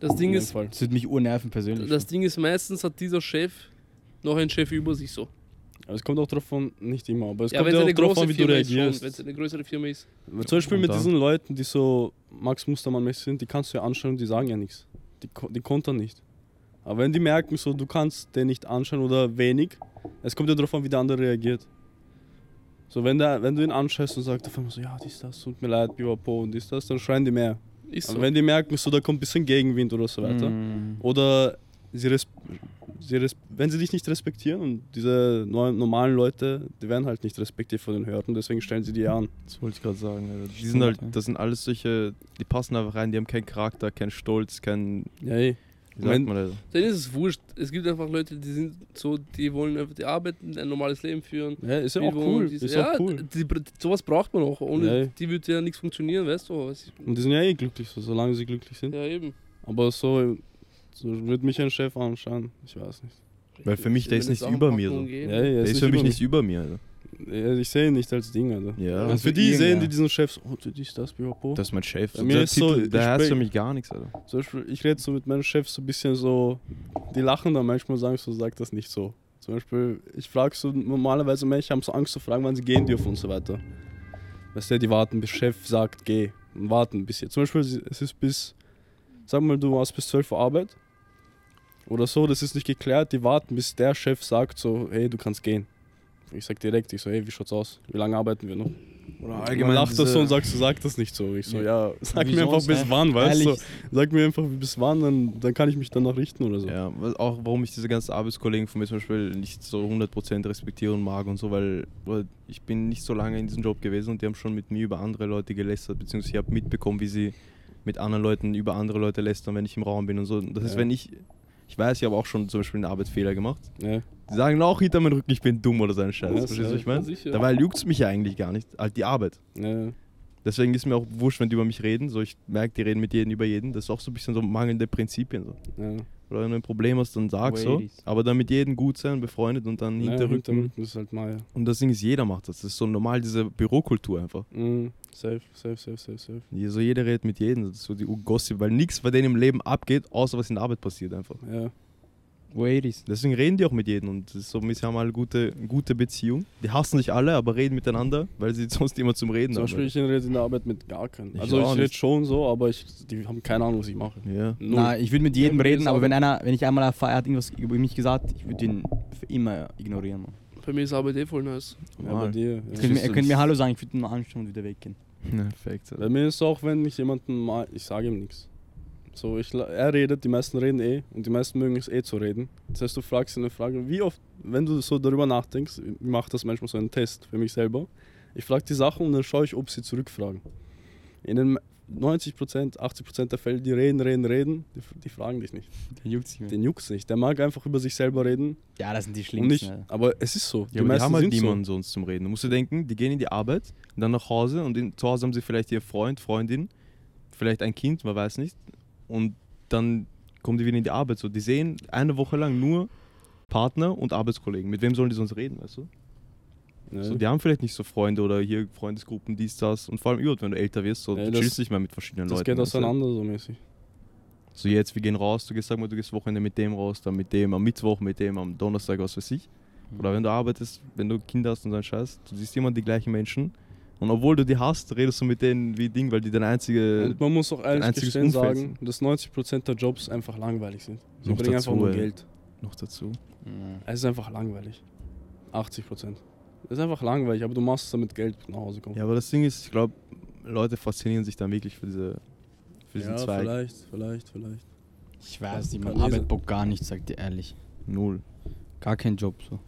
Das Ding ist, Fall. Das wird mich urnerven persönlich. das Ding ist, meistens hat dieser Chef noch einen Chef über sich so. Aber es kommt auch drauf an, nicht immer, aber es ja, kommt ja auch drauf an, wie du Firma ist, schon. reagierst. Wenn es eine größere Firma ist. Weil Zum Beispiel Und mit diesen Leuten, die so Max Mustermann-mäßig sind, die kannst du ja anschauen, die sagen ja nichts. Die, die kontern nicht. Aber wenn die merken, so du kannst den nicht anschauen oder wenig, es kommt ja darauf an, wie der andere reagiert. So, wenn, der, wenn du ihn anschaust und sagst auf einmal so, ja, dies, das, tut mir leid, biwapo und dies, das, dann schreien die mehr. Ist Aber so. wenn die merken, so, da kommt ein bisschen Gegenwind oder so weiter, Mm. oder sie, res sie res wenn sie dich nicht respektieren und diese normalen Leute, die werden halt nicht respektiert von den Hörten, deswegen stellen sie die an. Das wollte ich gerade sagen. Alter. Die sind halt, das sind alles solche, die passen einfach rein, die haben keinen Charakter, keinen Stolz, keinen, Ja, ey. Wie sagt man das? Dann ist es wurscht. Es gibt einfach Leute, die sind so, die wollen einfach die arbeiten, ein normales Leben führen. Ja, ist ja Die auch wollen cool. diese- Ist ja, auch cool. Die, sowas braucht man auch. Ohne Ja, die würde ja nichts funktionieren, weißt du? Was ich, Und die sind ja eh glücklich, so, solange sie glücklich sind. ja, eben. Aber so, so wird mich ein Chef anschauen. Ich weiß nicht. Weil für mich, der ist nicht über mir, Packungen so. geht. Ja, ja, Der ist für mich nicht über mir. Alter. Ja, ich sehe ihn nicht als Ding, Alter. Ja. Und Also für die ihn, sehen die diesen Chef so, oh, du dies, das, biwapo. Das ist mein Chef. Bei mir der ist so, Titel, der ich heißt für mich gar nichts, Alter. Zum Beispiel, ich rede so mit meinem Chef so ein bisschen so, die lachen dann manchmal, sagen so, sag das nicht so. Zum Beispiel, ich frage so, normalerweise Menschen haben so Angst zu fragen, wann sie gehen dürfen und so weiter. Weißt du, die warten, bis Chef sagt, geh. Und warten bis jetzt. Zum Beispiel, es ist bis, sag mal, du warst bis 12 Uhr Arbeit. Oder so, das ist nicht geklärt. Die warten, bis der Chef sagt so, hey, du kannst gehen. Ich sag direkt, ich so, hey, wie schaut's aus? Wie lange arbeiten wir noch? Oder Man allgemein lacht das so und sagst, du sag das nicht so. Ich so, Ja. ja, sag mir einfach sonst, bis wann, weißt du? So, sag mir einfach bis wann, dann, dann kann ich mich danach richten oder so. Ja, auch warum ich diese ganzen Arbeitskollegen von mir zum Beispiel nicht so 100% respektiere und mag und so, weil, weil ich bin nicht so lange in diesem Job gewesen und die haben schon mit mir über andere Leute gelästert, beziehungsweise ich habe mitbekommen, wie sie mit anderen Leuten über andere Leute lästern, wenn ich im Raum bin und so. Das ist, Ja. wenn ich, ich weiß, ich habe auch schon zum Beispiel einen Arbeitsfehler gemacht. Ja. Die sagen auch hinter meinem Rücken, ich bin dumm oder so einen Scheiß. Ja, Verstehst du, was ich meine? sicher. Dabei juckt es mich ja eigentlich gar nicht, halt die Arbeit. Ja. Deswegen ist mir auch wurscht, wenn die über mich reden. So, ich merke, die reden mit jedem über jeden. Das ist auch so ein bisschen so mangelnde Prinzipien. So. Ja. Oder wenn du ein Problem hast, dann sag so. Aber dann mit jedem gut sein, befreundet und dann hinterrücken. Hinterrücken ist halt mal. Und das Ding ist, jeder macht das. Das ist so normal, diese Bürokultur einfach. Mhm. Safe, safe, safe, safe, safe. So jeder redet mit jedem. Das ist so die Gossip, weil nichts bei denen im Leben abgeht, außer was in der Arbeit passiert einfach. Ja. Ladies. Deswegen reden die auch mit jedem und so, wir haben alle gute, gute Beziehung. Die hassen sich alle, aber reden miteinander, weil sie sonst immer zum Reden Zum haben. Beispiel, ich rede in der Arbeit mit gar keinen. Ich Also ich rede schon so, aber ich, die haben keine Ahnung, was ich mache. ja. Null. Na, ich würde mit jedem Ja, reden, aber wenn einer, wenn ich einmal erfahre, er hat irgendwas über mich gesagt, ich würde ihn für immer ignorieren. Man. Bei mir ist Arbeit eh voll nice. ja, bei dir. Er Ja. könnte mir, er könnte mir Hallo sagen, ich würde ihn mal anschauen und wieder weggehen. Perfekt. Bei mir ist es auch, wenn ich jemanden mal, ich sage ihm nichts. So, ich, er redet, die meisten reden eh und die meisten mögen es eh zu reden. Das heißt, du fragst ihn eine Frage, wie oft, wenn du so darüber nachdenkst, ich mache das manchmal so einen Test für mich selber. Ich frage die Sachen und dann schaue ich, ob sie zurückfragen. In den 90%, 80% der Fälle, die reden, reden, reden, die, die fragen dich nicht. Der juckt sich Den juckt's nicht. Der mag einfach über sich selber reden Ja, das sind die schlimmsten. nicht. Aber es ist so. Ja, aber die haben halt sind so. niemanden sonst zum Reden. Du musst dir denken, die gehen in die Arbeit, dann nach Hause und in, zu Hause haben sie vielleicht ihr Freund, Freundin, vielleicht ein Kind, man weiß nicht. Und dann kommen die wieder in die Arbeit. So, die sehen eine Woche lang nur Partner und Arbeitskollegen. Mit wem sollen die sonst reden, weißt du? Ja. So, die haben vielleicht nicht so Freunde oder hier Freundesgruppen, dies, das. Und vor allem überhaupt, wenn du älter wirst, so, Ja, du das- chillst nicht mehr mit verschiedenen das Leuten. geht weißt du? auseinander so mäßig. So jetzt, wir gehen raus, du gehst, sag mal, du gehst Wochenende mit dem raus, dann mit dem am Mittwoch, mit dem am Donnerstag, was weiß ich. Oder wenn du arbeitest, wenn du Kinder hast und so einen Scheiß, du siehst immer die gleichen Menschen. Und obwohl du die hast, redest du mit denen wie Ding, weil die deine einzige. Und man muss auch ehrlich einziges gestehen Umfeld sagen, dass 90% der Jobs einfach langweilig sind. Sie Noch bringen dazu, einfach nur ey. Geld. noch dazu. Ja. Es ist einfach langweilig. 80%. Es ist einfach langweilig, aber du machst es damit Geld nach Hause kommen. Ja, aber das Ding ist, ich glaube, Leute faszinieren sich dann wirklich für, diese, für diesen Zweig. vielleicht, vielleicht, vielleicht. Ich weiß nicht, Kann man Arbeit bockt gar nicht, sagt dir ehrlich. Null. Gar kein Job so.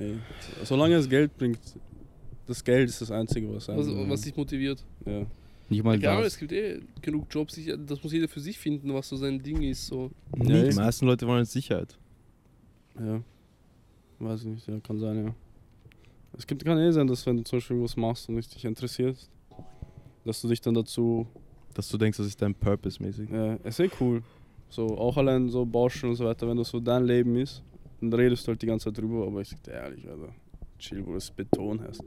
Ey. Solange es Geld bringt, das Geld ist das Einzige, was Was, einen, was dich motiviert. ja. Nicht mal Ja, das. es gibt eh genug Jobs, ich, das muss jeder für sich finden, was so sein Ding ist. So. Ja, Die meisten Leute wollen Sicherheit. ja. Weiß ich nicht, ja, kann sein, ja. Es gibt, kann eh sein, dass wenn du zum Beispiel irgendwas machst und nicht dich interessierst, dass du dich dann dazu Dass du denkst, das ist dein Purpose mäßig. Ja, ist eh cool. So, auch allein so Baustellen und so weiter, wenn das so dein Leben ist, dann redest du halt die ganze Zeit drüber, aber ich sag dir ehrlich, Alter, chill, wo das Beton hast.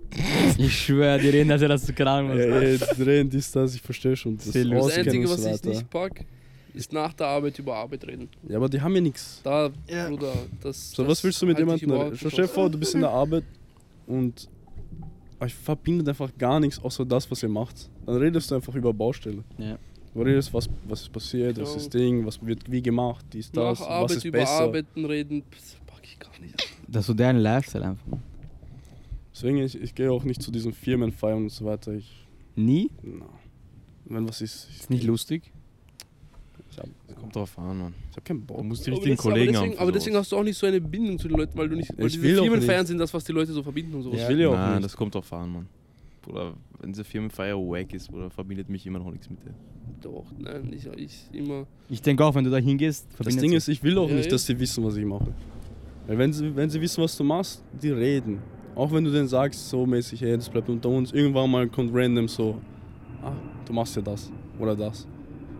Ich schwöre, die reden, als wäre das Ahnung. Ja, was. ja, die reden dies, das, ich verstehe schon. Das. Das Einzige, was ich nicht pack, ist nach der Arbeit über Arbeit reden. Ja, aber die haben ja nichts. Da, Ja. Bruder, das. So, das was willst du mit jemandem? überhaupt Stell dir vor, du bist in der Arbeit und euch verbindet einfach gar nichts außer das, was ihr macht. Dann redest du einfach über Baustelle. Ja. Du redest, was, was ist passiert, was Ja. ist Ding, was wird wie gemacht, dies, das, Nach was Arbeit ist über besser. Arbeiten reden, pff, pack ich gar nicht. Das ist so deren Lifestyle einfach. Deswegen, ich, ich gehe auch nicht zu diesen Firmenfeiern und so weiter. Ich, Nie? na, wenn was ist, Ist nicht lustig? ich habe Kommt drauf an, Mann. ich hab keinen Bock. Du musst die richtigen das- aber Kollegen deswegen, haben. Aber deswegen hast du auch nicht so eine Bindung zu den Leuten, weil du nicht. Weil Ich diese Firmenfeiern nicht. sind das, was die Leute so verbinden und sowas. Ich will ja auch Nein, nicht. das kommt drauf an, Mann. Oder wenn diese Firmenfeier wack ist, oder verbindet mich immer noch nichts mit der. Doch, nein, ich, ich immer. Ich denke auch, wenn du da hingehst, Das Ding ist, ich will auch Ja, nicht, ja. dass sie wissen, was ich mache. Weil wenn sie, wenn sie wissen, was du machst, die reden. Auch wenn du denen sagst, so mäßig, hey, das bleibt unter uns, irgendwann mal kommt random so, ah, du machst ja das oder das.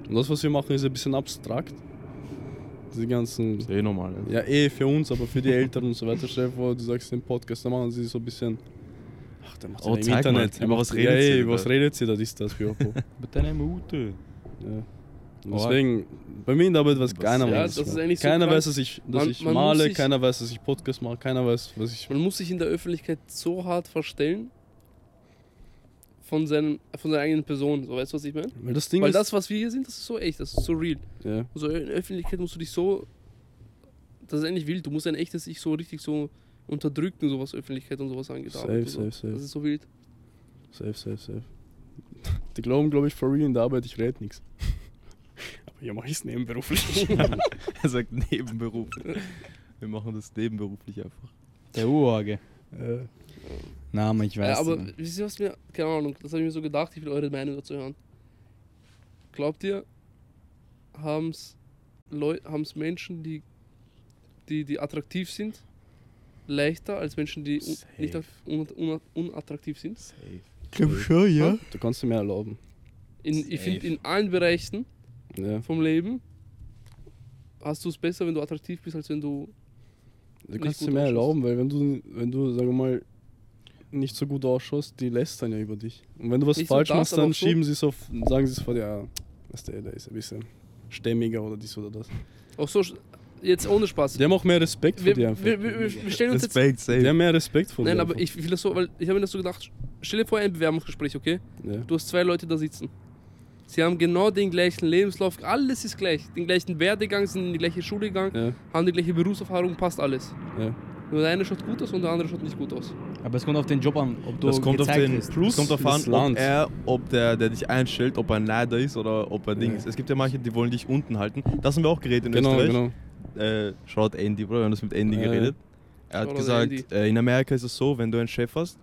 Und das, was wir machen, ist ein bisschen abstrakt. Diese ganzen, Ist eh normal. Ja. ja eh für uns, aber für die Eltern und so weiter. Stell dir vor, du sagst den Podcast, dann machen sie so ein bisschen, ach, der macht Oh, ja im zeig mal, Internet. über Er was redet ja, sie ey, da? über was redet sie da, ist das, Piropo. Mit deiner Mutter. Ja. Deswegen, bei mir in der Arbeit weiß Was- keiner, Ja, was ich mache. so Keiner krank. weiß, dass ich, dass Man- ich man male, sich- keiner weiß, dass ich Podcast mache, keiner weiß, was ich. Man muss sich in der Öffentlichkeit so hart verstellen von, seinen, von seiner eigenen Person. So, weißt du, was ich meine? Weil das Ding Weil ist. das, was wir hier sind, das ist so echt, das ist so real. ja. So in der Öffentlichkeit musst du dich so. Das ist eigentlich wild. Du musst ein echtes Ich so richtig so unterdrücken, sowas Öffentlichkeit und sowas angeht. Safe, so. safe, safe. Das ist so wild. Safe, safe, safe. Die glauben, glaube ich, for real in der Arbeit, ich rede nichts. Hier mache ich es nebenberuflich. er sagt Nebenberuf. Wir machen das nebenberuflich einfach. Der Urorge. äh, Na, aber ich weiß Ja, aber nicht. wisst ihr, was mir, keine Ahnung, das habe ich mir so gedacht, ich will eure Meinung dazu hören. Glaubt ihr, Leu haben's Menschen, die, die, die attraktiv sind, leichter als Menschen, die un nicht un un unattraktiv sind? Safe. Ich glaube schon, ja. du kannst dir mehr erlauben. In, ich finde, in allen Bereichen Ja. vom Leben hast du es besser, wenn du attraktiv bist, als wenn du. Du kannst dir mehr ausschaust. erlauben, weil wenn du, wenn du, sagen wir mal, nicht so gut ausschaust, die lästern ja über dich. Und wenn du was Nicht falsch das, machst, dann so- schieben sie es auf, sagen sie es vor dir, ja, weißt du, der ist ein bisschen stämmiger oder dies oder das. Auch so, sch- jetzt ohne Spaß. Die haben auch mehr Respekt vor Wir, dir wir, einfach. wir, wir, wir stellen uns jetzt. Respekt, Die safe. haben mehr Respekt vor Nein, dir. aber einfach. ich will das so, weil ich habe mir das so gedacht, stell dir vor ein Bewerbungsgespräch, okay? Ja. Du hast zwei Leute da sitzen. Sie haben genau den gleichen Lebenslauf, alles ist gleich. Den gleichen Werdegang, sind in die gleiche Schule gegangen, Ja, haben die gleiche Berufserfahrung, passt alles. ja. Nur der eine schaut gut aus und der andere schaut nicht gut aus. Aber es kommt auf den Job an, ob du Das kommt auf gezeigt den wirst. Plus es kommt darauf das an, ob er, ob der, der dich einstellt, ob er ein Neider ist oder ob er Ding Ja. ist. Es gibt ja manche, die wollen dich unten halten. Das haben wir auch geredet in Genau, Österreich. genau. Äh, Shoutout Andy, Bro, wir haben das mit Andy Ja, geredet. Er hat Shoutout gesagt, äh, in Amerika ist es so, wenn du einen Chef hast,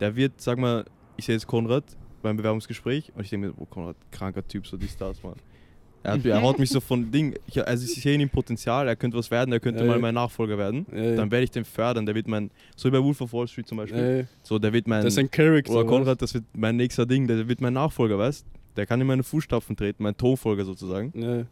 der wird, sag mal, ich sehe jetzt Konrad beim Bewerbungsgespräch und ich denke mir, oh Konrad, kranker Typ, so die Stars, Mann. Er, hat, er haut mich so von Ding, ich, also ich sehe in ihm Potenzial, er könnte was werden, er könnte Ja, mal ja. mein Nachfolger werden. Ja. Dann werde ich den fördern, der wird mein, so wie bei Wolf of Wall Street zum Beispiel, so der wird mein, Das ist ein Charakter. oder Konrad, das wird mein nächster Ding, der wird mein Nachfolger, weißt Der kann in meine Fußstapfen treten, mein Thronfolger sozusagen.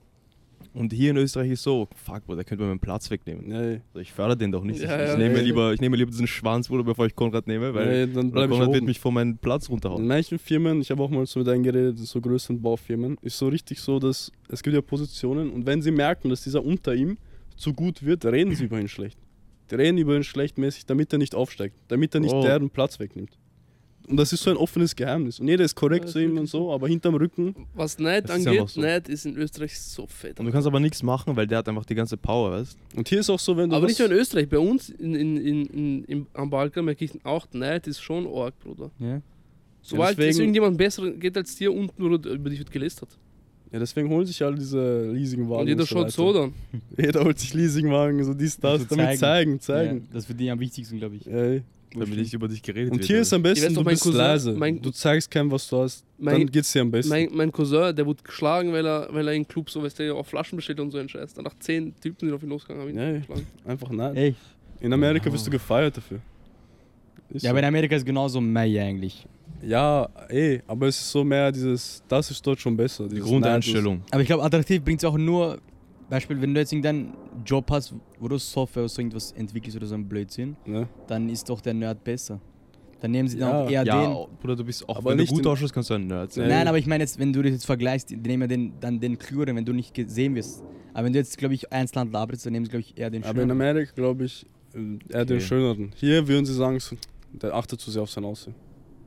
Und hier in Österreich ist so, fuck, Bro, der könnte mir meinen Platz wegnehmen. Ja. Also ich fördere den doch nicht. Ja, ich, ja. ich, nehme Ja. lieber, ich nehme lieber diesen Schwanz, Bruder, bevor ich Konrad nehme, weil ja, dann bleib ich Konrad wird mich von meinem Platz runterhauen. In manchen Firmen, ich habe auch mal so mit einem geredet, in so größeren Baufirmen, ist so richtig so, dass es gibt ja Positionen und wenn sie merken, dass dieser unter ihm zu gut wird, reden sie über ihn schlecht. Die reden über ihn schlechtmäßig, damit er nicht aufsteigt, damit er nicht Oh. deren Platz wegnimmt. Und das ist so ein offenes Geheimnis. Und jeder ist korrekt Ja, zu ist ihm und so, aber hinterm Rücken, Was Neid Das ist angeht, einfach so. Neid ist in Österreich so fett. Und du kannst aber nichts machen, weil der hat einfach die ganze Power, weißt und hier ist auch so, wenn du Aber nicht nur in Österreich, bei uns in, in, in, in, im, am Balkan merke ich auch, Neid ist schon arg, Bruder. Ja. Sobald deswegen- es irgendjemand besser geht als dir, unten oder über dich wird gelästert. Ja, deswegen holen sich alle diese Leasingwagen. Und jeder so schaut so dann. Jeder holt sich Leasingwagen, so dies, das, Also damit zeigen, zeigen. Ja, das ist für die am wichtigsten, glaube ich. Ey. Damit nicht über dich geredet Und wird. hier ist am besten, du bist Cousin- leise. mein- du zeigst keinem, was du hast. Mein- dann geht's dir am besten. Mein, mein Cousin, der wurde geschlagen, weil er, weil er im Club so, weißt du, auf Flaschen bestellt und so ein Scheiß. Danach zehn Typen sind auf ihn losgegangen, haben ihn Nee. geschlagen. Einfach nein. Echt? In Amerika wirst du gefeiert dafür. Ist Ja, so. aber in Amerika ist genauso Mai eigentlich. ja, ey, aber es ist so mehr dieses, das ist dort schon besser. die Grundeinstellung. Aber ich glaube, attraktiv bringt es auch nur, Beispiel, wenn du jetzt irgendeinen Job hast, wo du Software oder so irgendwas entwickelst oder so ein Blödsinn, Ne? dann ist doch der Nerd besser. Dann nehmen sie dann Ja. auch eher Ja, den. Bruder, du bist auch, Aber wenn du gut ausschaust, kannst du ein Nerd sein. Nein, aber ich meine jetzt, wenn du das jetzt vergleichst, die nehmen ja den, dann den Klügeren, wenn du nicht gesehen wirst. Aber wenn du jetzt, glaube ich, eins Land arbeitest, dann nehmen sie, glaube ich, eher den Aber in Schöneren. Amerika glaube ich, äh, eher den Okay. schöneren. Hier würden sie sagen, der achtet zu sehr auf sein Aussehen.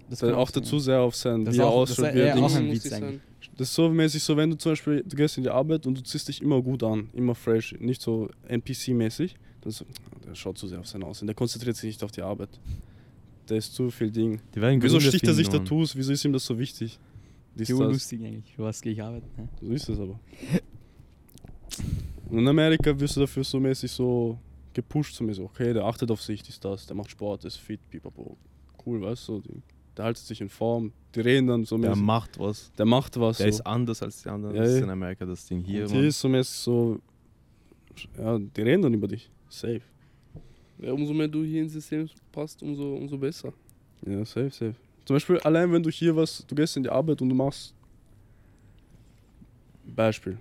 Das Der kann auch achtet sein. zu sehr auf sein, Das wie ist er ausschaut, ist wie er auch ein. Das ist so mäßig so, wenn du zum Beispiel, du gehst in die Arbeit und du ziehst dich immer gut an, immer fresh, nicht so NPC-mäßig. Dann so, der schaut zu sehr auf sein Aussehen, der konzentriert sich nicht auf die Arbeit. Der ist zu viel Ding. Die werden Wieso sticht er sich Mann. Tattoos? Wieso ist ihm das so wichtig? Ja, das. lustig eigentlich. Für was gehe ich arbeiten? Ne? So ist es aber. Und in Amerika wirst du dafür so mäßig so gepusht, so mäßig, okay, der achtet auf sich, dies, das, der macht Sport, der ist fit, pipapo. Cool, weißt du? Die, der haltet sich in Form, die reden dann so Der mäßig. macht was. der macht was. Der so. ist anders als die anderen. Ja, das ist in Amerika das Ding hier. Hier ist so mäßig so, ja, die reden dann über dich. Safe. Ja, umso mehr du hier ins System passt, umso, umso besser. Ja, safe, safe. Zum Beispiel, allein wenn du hier was, du gehst in die Arbeit und du machst. Beispiel.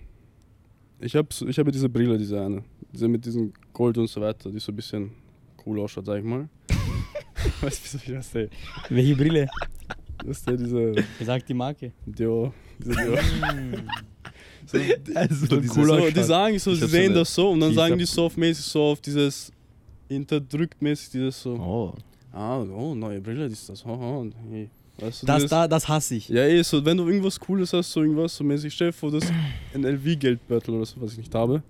Ich habe ich hab diese Brille, diese eine. Diese mit diesem Gold und so weiter, die so ein bisschen cool ausschaut, sag ich mal. du, wie soll ich das sehen? Welche Brille? Das ist ja diese Sag die Marke. Dio. Diese Dio. so, Also, so diese- so, die sagen so, Ich sie so sehen eine das so und dann sagen die so auf mäßig so auf dieses interdrückt mäßig dieses so. Oh. Ah, oh, neue Brille, ist das. Haha, und hey. Weißt du, Das, dieses- da, das hasse ich. Ja, eh, so, wenn du irgendwas Cooles hast, so irgendwas, so mäßig, stell dir vor, das ein LV-Geldbeutel oder so, was ich nicht habe.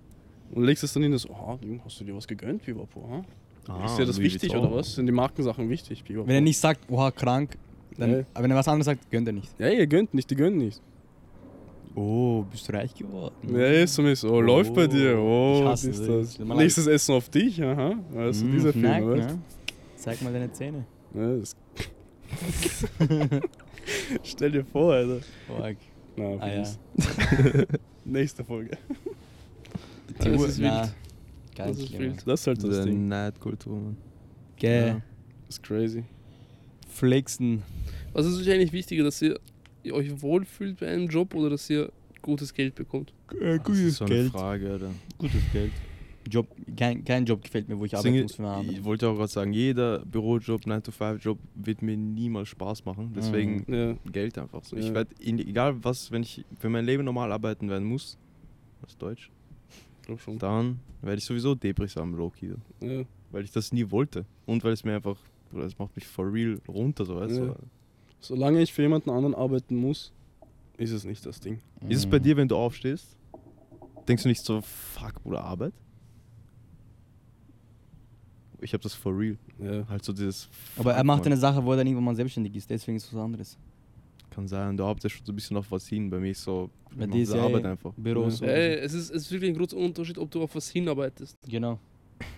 Und legst es dann hin, so, ah, hast du dir was gegönnt, Pipapo, ha? Ah, ist dir das wichtig Vuitton. oder was? Sind die Markensachen wichtig, Pipapo? Wenn er nicht sagt, oha, krank, Dann, Ja. Aber wenn er was anderes sagt, gönnt er nicht. Ja, ihr gönnt nicht, die gönnen nicht. Oh, bist du reich geworden? Ja, ist so mäßig. Oh, läuft bei dir. Oh, Ich hasse ist das. das. Nächstes Essen auf dich, aha. Weißt du, Mm, dieser Film, weißt ne? Zeig mal deine Zähne. Ja, das Stell dir vor, Alter. Org. Na, Ah ja. Nächste Folge. Das ist Na, wild. Ganz Das ist wild. Das ist halt das ist Ding. Neidkultur, Mann. Gell. Ja. Das ist crazy. Flexen. Was ist euch eigentlich wichtiger, dass ihr, euch wohlfühlt bei einem Job oder dass ihr gutes Geld bekommt? Äh, Das ist so eine Frage, Alter. Gutes Geld. Job, kein, kein Job gefällt mir, wo ich arbeiten Deswegen, muss für einen ich anderen. wollte auch gerade sagen, jeder Bürojob, 9-to-5-Job wird mir niemals Spaß machen. Deswegen Ja. Geld einfach so. Ja. Ich werde, egal was, wenn ich für mein Leben normal arbeiten werden muss, ist Deutsch, Glaub schon. dann werde ich sowieso Debris haben, Loki. Ja. Weil ich das nie wollte. Und weil es mir einfach, es macht mich for real runter, so weißt Ja. du. Solange ich für jemanden anderen arbeiten muss, ist es nicht das Ding. Ist es Mhm. bei dir, wenn du aufstehst? Denkst du nicht so, fuck, Bruder, Arbeit? Ich habe das for real. Ja. Halt so dieses. Aber er macht eine Sache, wo er dann irgendwann mal selbstständig ist, deswegen ist es was anderes. Kann sein, du arbeitest schon so ein bisschen auf was hin. Bei mir ist so, Bei dir ist diese ja Arbeit einfach. Büros Ja. Ey, es ist, es ist wirklich ein großer Unterschied, ob du auf was hinarbeitest. Genau.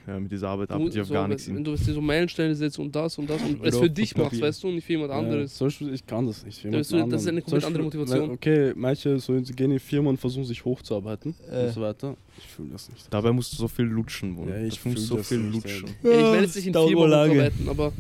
Ja, mit dieser Arbeit Du, arbeite ich auf so, gar wenn, nichts wenn hin. du dir so Meilensteine setzt und das und das und es für dich machst, weißt du, und nicht für jemand Ja, anderes. zum Beispiel, ich kann das nicht. für Das ist jemanden so- das ist eine anderen. komplett andere Motivation. Okay, manche so, gehen in Firmen und versuchen sich hochzuarbeiten Äh. und so weiter. Ich fühle das nicht. Dabei musst du so viel lutschen, Bruder. Ja, ich fühl so viel nicht, lutschen. Ja, ich werde jetzt nicht in Dauert Firma lange. arbeiten, aber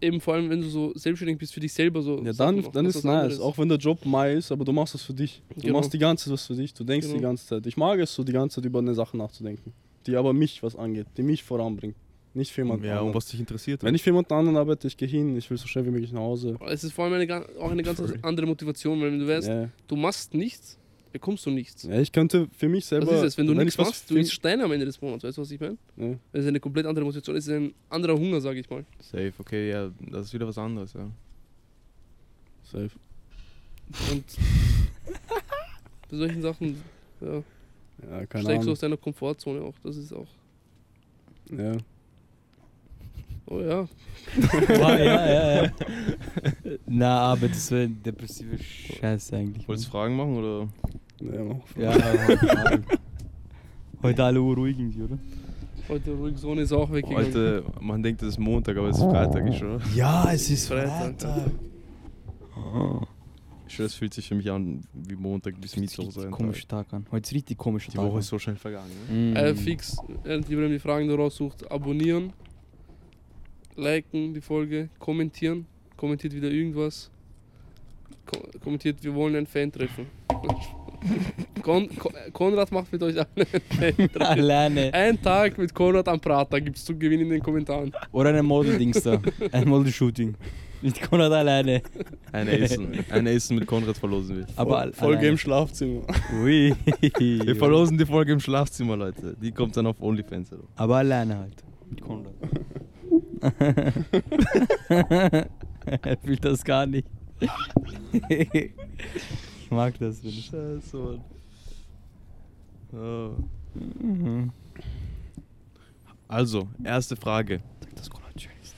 eben vor allem, wenn du so selbstständig bist für dich selber so. Ja, Sachen dann, machst, dann ist nice. anderes. Auch wenn der Job mai ist, aber du machst das für dich. Du Genau. machst die ganze Zeit was für dich. Du denkst die Genau. ganze Zeit. Ich mag es so, die ganze Zeit über eine Sache nachzudenken. Die aber mich was angeht, die mich voranbringt. Nicht für jemanden Ja, anderen. und was dich interessiert. Wenn ich für jemanden anderen arbeite, ich gehe hin, ich will so schnell wie möglich nach Hause. Es ist vor allem eine, auch eine ganz andere Motivation, weil wenn du weißt, Ja. du machst nichts, bekommst du nichts. ja, ich könnte für mich selber. Das ist es, wenn du ich nichts was machst, du isst Steine am Ende des Monats, weißt du, was ich meine? Ja. Das ist eine komplett andere Motivation, es ist ein anderer Hunger, sage ich mal. Safe, okay, ja, das ist wieder was anderes, ja. Safe. Und bei solchen Sachen ja, Ja, keine steigst du aus deiner Komfortzone auch. Das ist auch. Ja. Oh ja. Wow, ja, ja, ja. Na, aber das wäre depressive Scheiße eigentlich. Wolltest du Fragen machen oder? Ja, mach. Ja, heute, heute alle ruhig irgendwie, oder? Heute ruhig Sonne ist auch weggegangen. Heute, man denkt, es ist Montag, aber es ist Freitag, schwöre. Ja, es ist Freitag. Freitag. Ich schwöre, es fühlt sich für mich an wie Montag bis Das fühlt sich Mittwoch. so richtig ein komisch Tag. Tag an. Heute ist richtig komischer Die Tag. Woche an. ist so schnell vergangen. Ne? Mm. Äh, fix, während Ibrahim die Fragen da raussucht, abonnieren, liken die Folge, kommentieren, kommentiert wieder irgendwas, Ko kommentiert, wir wollen ein Fan treffen. Kon Kon Konrad macht mit euch. Alleine. Ein Tag mit Konrad am Prater gibt's zu gewinnen in den Kommentaren. Oder ein Model-Dings da. Ein Model-Shooting. Mit Konrad alleine. Ein Essen, ein Essen mit Konrad verlosen wir. Aber al- Folge alleine. im Schlafzimmer. Ui. Wir verlosen die Folge im Schlafzimmer, Leute. Die kommt dann auf OnlyFans. Alter. Aber alleine halt. Mit Konrad. er fühlt das gar nicht. Ich mag das, wenn. Scheiße, Mann. Oh. Mhm. Also, erste Frage. Dass Konrad schön ist.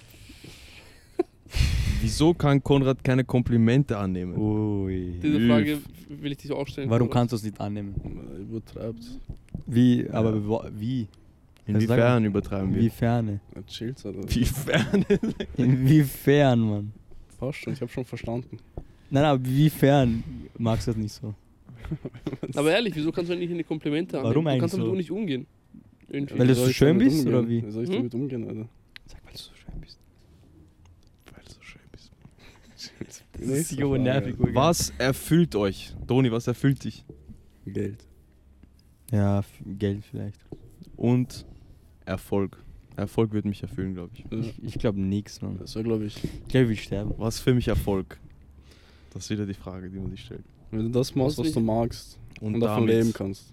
Wieso kann Konrad keine Komplimente annehmen? Ui. Diese Frage will ich dir auch stellen. Warum Konrad. kannst du es nicht annehmen? Übertreibt. Wie? Aber wo- wie? Inwiefern übertreiben wir? Inwiefern? Ja, Alter. Inwiefern? Inwiefern, Mann? Passt schon, ich hab schon verstanden. Nein, aber wiefern magst du das nicht so? Aber ehrlich, wieso kannst du nicht eine Komplimente annehmen? Warum Du kannst eigentlich damit so? auch nicht umgehen. Irgendwie. Weil du so schön bist, umgehen? oder wie? Wie soll ich Hm? damit umgehen, Alter? Sag, weil du so schön bist. Weil du so schön bist. Das ist so nervig. Was erfüllt euch? Doni, was erfüllt dich? Geld. Ja, f- Geld vielleicht. Und Erfolg. Erfolg wird mich erfüllen, glaube ich. Ja. Ich, ich glaube nichts, Mann. Das war, glaube ich, Ich glaube, ich will sterben. Was für mich Erfolg? Das ist wieder die Frage, die man sich stellt. wenn du das machst, Was was du magst Und, und, davon leben kannst.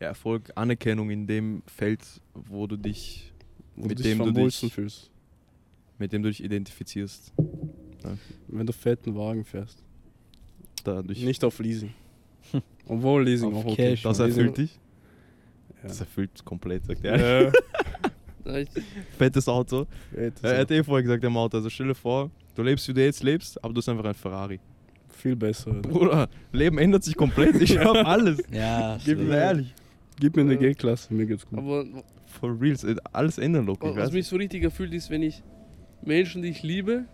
Ja, Erfolg, Anerkennung in dem Feld, wo du dich, Wo Mit du dem du dich- fühlst. mit dem du dich identifizierst. Wenn du fetten Wagen fährst. Dadurch, Nicht auf Leasing. Obwohl Leasing Auf auch okay. Cash, das Leasing- erfüllt dich? Ja. Das erfüllt komplett, sagt er. Ja. Ja, ich, Fettes Auto. Fettes Er hat Auto. eh vorher gesagt, im Auto. Also stell dir vor, Du lebst, wie du jetzt lebst, aber du hast einfach ein Ferrari. Viel besser. Bruder, Leben ändert sich komplett. Ich hab alles. Ja, Gib mir ehrlich. Gib mir eine Ja. G-Klasse, mir geht's gut. Aber For reals, äh, alles ändern. Ich was weiß. mich so richtig erfüllt ist, wenn ich Menschen, die ich liebe,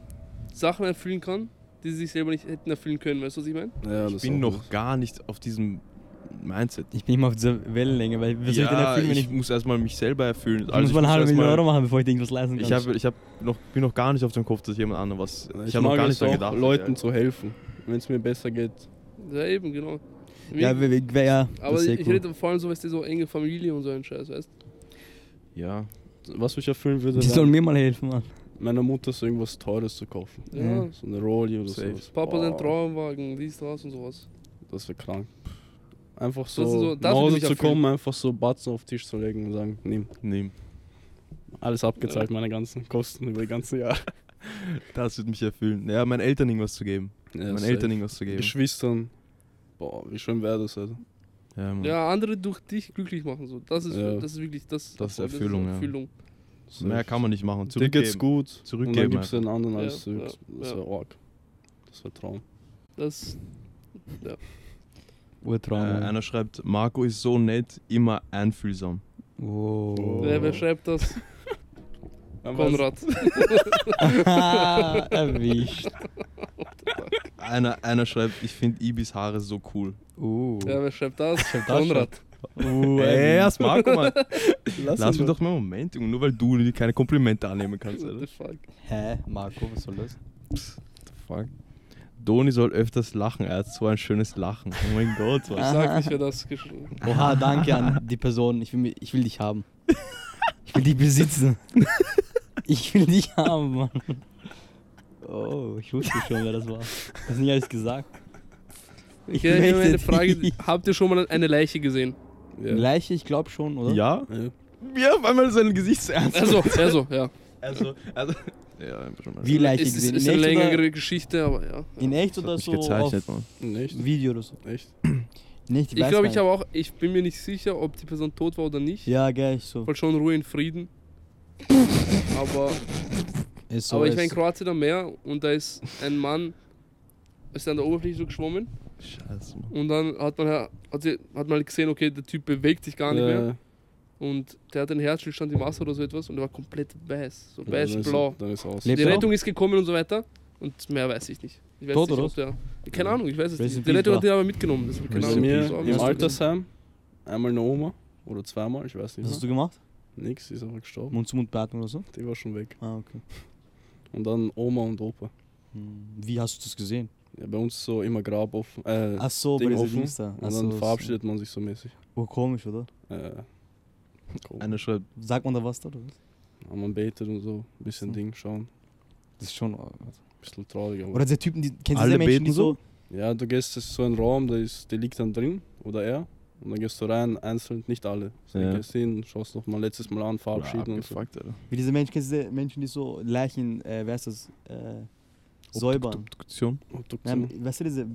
Sachen erfüllen kann, die sie sich selber nicht hätten erfüllen können. Weißt du, was ich meine? Ja, Ich bin noch gar nicht auf diesem Mindset. Ich bin immer auf dieser Wellenlänge, weil was soll ich denn erfüllen, wenn ich, ich. muss erstmal mich selber erfüllen. Ich Also muss mal eine halbe Million Euro machen, bevor ich dir irgendwas leisten kann. Ich, hab, ich hab noch, bin noch gar nicht auf dem Kopf, dass jemand anderem was. Ich, Ich habe noch gar nicht daran gedacht. Leuten ja. zu helfen, wenn es mir besser geht. Ja, eben, genau. ja, wer, wer, wer, ja, aber ich, cool. rede vor allem so, weißt du, so enge Familie und so ein Scheiß, weißt Ja, Was mich erfüllen würde, Die sollen mir mal helfen, Mann. meiner Mutter so irgendwas Teures zu kaufen. Ja. Ja. So eine Rolli oder Safe. sowas. Papa Boah, sein Traumwagen, dies, das und sowas. Das wäre krank. Einfach so, so- nach Hause zu kommen, einfach so Batzen auf den Tisch zu legen und sagen, nimm. nehm. Alles abgezahlt, meine ganzen Kosten über die ganze Jahr. Das wird mich erfüllen. Ja, meinen Eltern irgendwas zu geben. Ja, meinen. Eltern irgendwas zu geben. Geschwistern. Boah, wie schön wäre das, Alter. Ja. Ja, andere durch dich glücklich machen. So. Das, ist, Ja. das ist wirklich das. Das ist Erfüllung, ja. Erfüllung. Mehr kann man nicht machen. Dir geht's Zurückgeben. gut. Und dann Zurückgeben gibst du den anderen Ja, alles zurück. ja, Das ja. wäre arg. Das wäre Traum. Das, Urtraum. Äh, einer schreibt, Marco ist so nett, immer einfühlsam. Oh. wer, wer schreibt das? Konrad. Erwischt. Einer, einer schreibt, ich finde Ibis Haare so cool. Uh. Ja, wer schreibt das? das Konrad. Uh, Ey, erst Marco, Mann. Lass, Lass mich doch mal einen Moment, Junge. Nur weil du dir keine Komplimente annehmen kannst, What Alter. the fuck? Hä? Marco, was soll das? Fuck. Doni soll öfters lachen, er hat so ein schönes Lachen. Oh mein Gott, Ich was? sag nicht, wer das geschrieben hat. Oha, danke an die Person. Ich will, ich will dich haben. Ich will dich besitzen. Ich will dich haben, Mann. Oh, ich wusste schon, wer das war. Hast nicht alles gesagt. Ich Okay, ich eine Frage. dich. Habt ihr schon mal eine Leiche gesehen? Ja. Leiche, ich glaube schon, oder? Ja? Ja. Wie auf einmal sein Gesicht zu ernst Also, also, ja. Also, also. Ja, einfach schon mal. Wie Leiche ist, ist, gesehen? ist In eine echt, längere oder, Geschichte, aber ja. in echt Das oder so gezeichnet, auf Mann. Echt? Video oder so? Echt? Nicht, Ich weiß glaube, ich habe auch, ich bin mir nicht sicher, ob die Person tot war oder nicht. nicht. Ja, gell, ich so. Voll schon Ruhe in Frieden. Aber, so aber ich war in Kroatien am Meer und da ist ein Mann, ist an der Oberfläche so geschwommen Scheiße, Mann. und dann hat man, ja- hat, sie, hat man gesehen, okay, der Typ bewegt sich gar nicht mehr Ja, und der hat einen Herzstillstand im Wasser oder so etwas und er war komplett weiß, so ja, dann ist- weiß-blau. Die? Rettung ist gekommen und so weiter und mehr weiß ich nicht. Ich weiß Tot, nicht, oder der, keine Ahnung, ich weiß es Rest in nicht. Die Rettung hat ihn aber mitgenommen. Das keine Ahnung. mir im Altersheim einmal eine Oma oder zweimal, ich weiß nicht. Was hast mehr. du gemacht? Nix, ist einfach gestorben. Mund-zu-Mund-Beatmung oder so? Die war schon weg. Ah, okay. Und dann Oma und Opa. Hm. Wie hast du das gesehen? Ja, bei uns so immer Grab offen. Äh, Ach so, bei Ding dieser offen. Dings da. und Ach dann so, verabschiedet man sich so mäßig. Oh, komisch, oder? Äh. Einer schreibt, Sagt man da was da oder was? Und man betet und so, ein bisschen So. Ding schauen. Das ist schon. Ein bisschen traurig. Aber Oder diese Typen, die. Kennst du Alle diese Menschen, die beten so? Ja, du gehst in so einen Raum, da ist, der liegt dann drin, oder er. Und dann gehst du rein, einzeln, nicht alle. So, Ja. Du gehst hin, schaust noch mal letztes Mal an, verabschieden und so. abgefuckt, Alter. Wie diese Menschen, kennst du diese Menschen, die so Leichen, äh, wer ist das? Äh, säubern. Obduktion? Obduktion. Nein, weißt du, diese